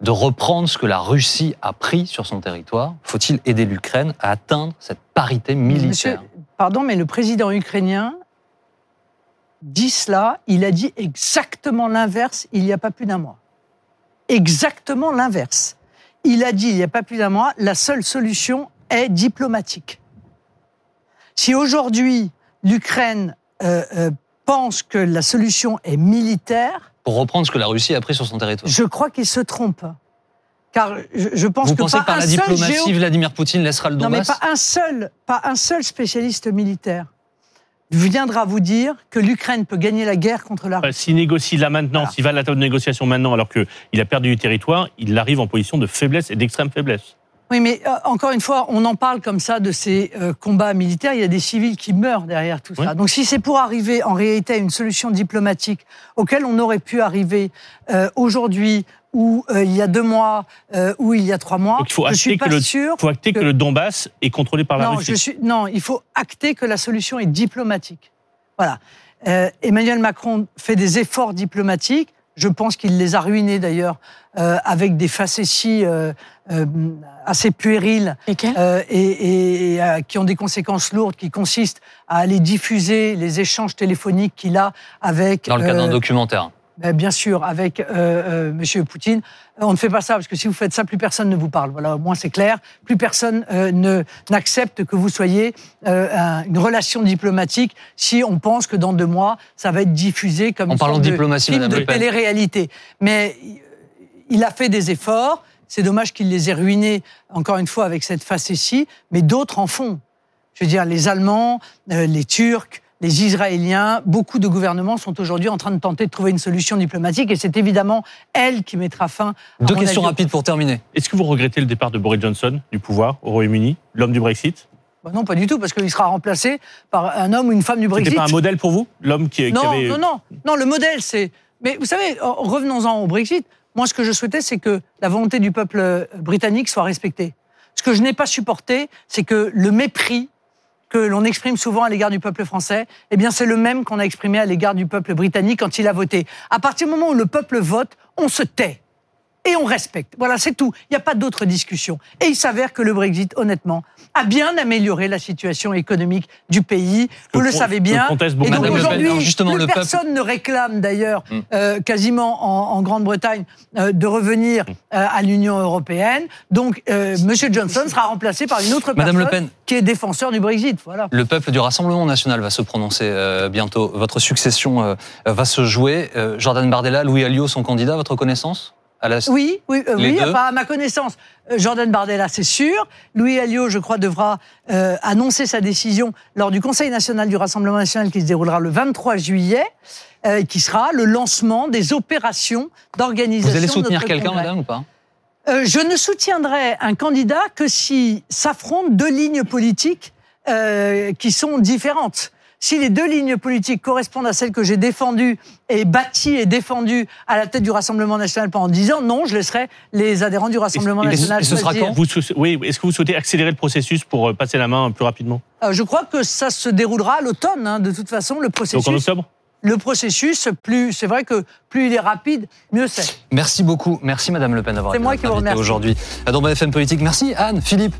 de reprendre ce que la Russie a pris sur son territoire. Faut-il aider l'Ukraine à atteindre cette parité militaire? Pardon, mais le président ukrainien dit cela, il a dit exactement l'inverse il n'y a pas plus d'un mois. Exactement l'inverse. Il a dit il n'y a pas plus d'un mois, la seule solution est diplomatique. Si aujourd'hui l'Ukraine euh, euh, pense que la solution est militaire, Pour reprendre ce que la Russie a pris sur son territoire. je crois qu'il se trompe. Car je, je pense Vous que pensez pas que par un la diplomatie, géo- Vladimir Poutine laissera le non, mais Donbass pas un seul, pas un seul spécialiste militaire viendra vous dire que l'Ukraine peut gagner la guerre contre la Enfin, Russie. S'il négocie là maintenant, Voilà. s'il va à la table de négociation maintenant alors qu'il a perdu du territoire, il arrive en position de faiblesse et d'extrême faiblesse. Oui, mais euh, encore une fois, on en parle comme ça de ces euh, combats militaires. Il y a des civils qui meurent derrière tout ça. Donc, si c'est pour arriver en réalité à une solution diplomatique auquel on aurait pu arriver euh, aujourd'hui ou euh, il y a deux mois ou ou il y a trois mois, Donc, il faut je suis acter pas que le- sûr. Il faut acter que, que- le Donbass est contrôlé par la non, Russie. je suis, non, il faut acter que la solution est diplomatique. Voilà. Euh, Emmanuel Macron fait des efforts diplomatiques. Je pense qu'il les a ruinés d'ailleurs euh, avec des facéties euh, euh, assez puériles euh, et, et- et, euh, qui ont des conséquences lourdes, qui consistent à aller diffuser les échanges téléphoniques qu'il a avec Dans le cadre d'un documentaire. Ben, bien sûr, avec euh, euh, Monsieur Poutine, on ne fait pas ça parce que si vous faites ça, plus personne ne vous parle. Voilà, au moins c'est clair. Plus personne euh, ne n'accepte que vous soyez euh, un- une relation diplomatique si on pense que dans deux mois ça va être diffusé comme En une sorte de diplomatie, film de télé-réalité. Mais euh, il a fait des efforts. C'est dommage qu'il les ait ruinés encore une fois avec cette facétie, mais d'autres en font. Je veux dire, les Allemands, euh, les Turcs, les Israéliens, beaucoup de gouvernements sont aujourd'hui en train de tenter de trouver une solution diplomatique et c'est évidemment elle qui mettra fin. à Deux questions avis, rapides pour terminer. Est-ce que vous regrettez le départ de Boris Johnson du pouvoir au Royaume-Uni, l'homme du Brexit? Bah non, pas du tout, parce qu'il sera remplacé par un homme ou une femme du Brexit. C'était pas un modèle pour vous L'homme qui, qui non, avait. non, non, non. Le modèle, c'est. Mais vous savez, en- revenons-en au Brexit. Moi, ce que je souhaitais, c'est que la volonté du peuple euh, britannique soit respectée. Ce que je n'ai pas supporté, c'est que le mépris que l'on exprime souvent à l'égard du peuple français, eh bien, c'est le même qu'on a exprimé à l'égard du peuple britannique quand il a voté. À partir du moment où le peuple vote, on se tait. Et on respecte. Voilà, c'est tout. Il n'y a pas d'autre discussion. Et il s'avère que le Brexit, honnêtement, a bien amélioré la situation économique du pays. Vous le savez bien. conteste beaucoup Et donc Le aujourd'hui, le peuple- personne ne réclame d'ailleurs, Mm. euh, quasiment en, en Grande-Bretagne, euh, de revenir Mm. euh, à l'Union européenne. Donc, euh, Monsieur Johnson sera remplacé par une autre Madame Le personne Pen. qui est défenseur du Brexit. Voilà. Le peuple du Rassemblement national va se prononcer euh, bientôt. Votre succession euh, va se jouer. Euh, Jordan Bardella, Louis Alliot sont candidats, à votre connaissance? À la... Oui, oui, euh, oui. Enfin, à ma connaissance, euh, Jordan Bardella, c'est sûr. Louis Alliot, je crois, devra euh, annoncer sa décision lors du Conseil national du Rassemblement national qui se déroulera le 23 juillet, euh, qui sera le lancement des opérations d'organisation. Vous allez soutenir quelqu'un, madame, ou pas? Euh, je ne soutiendrai un candidat que si s'affrontent deux lignes politiques euh, qui sont différentes. Si les deux lignes politiques correspondent à celles que j'ai défendues et bâties et défendues à la tête du Rassemblement national pendant dix ans, non, je laisserai les adhérents du Rassemblement Et- et- national et ce sera choisir. quand? Vous sou- oui, est-ce que vous souhaitez accélérer le processus pour euh, passer la main plus rapidement? Euh, Je crois que ça se déroulera à l'automne, hein, de toute façon, le Donc en processus. octobre? Le processus, plus, c'est vrai que plus il est rapide, mieux c'est. Merci beaucoup. Merci Madame Le Pen d'avoir C'est été moi qui vous remercie. aujourd'hui dans BFM Politique. Merci Anne, Philippe,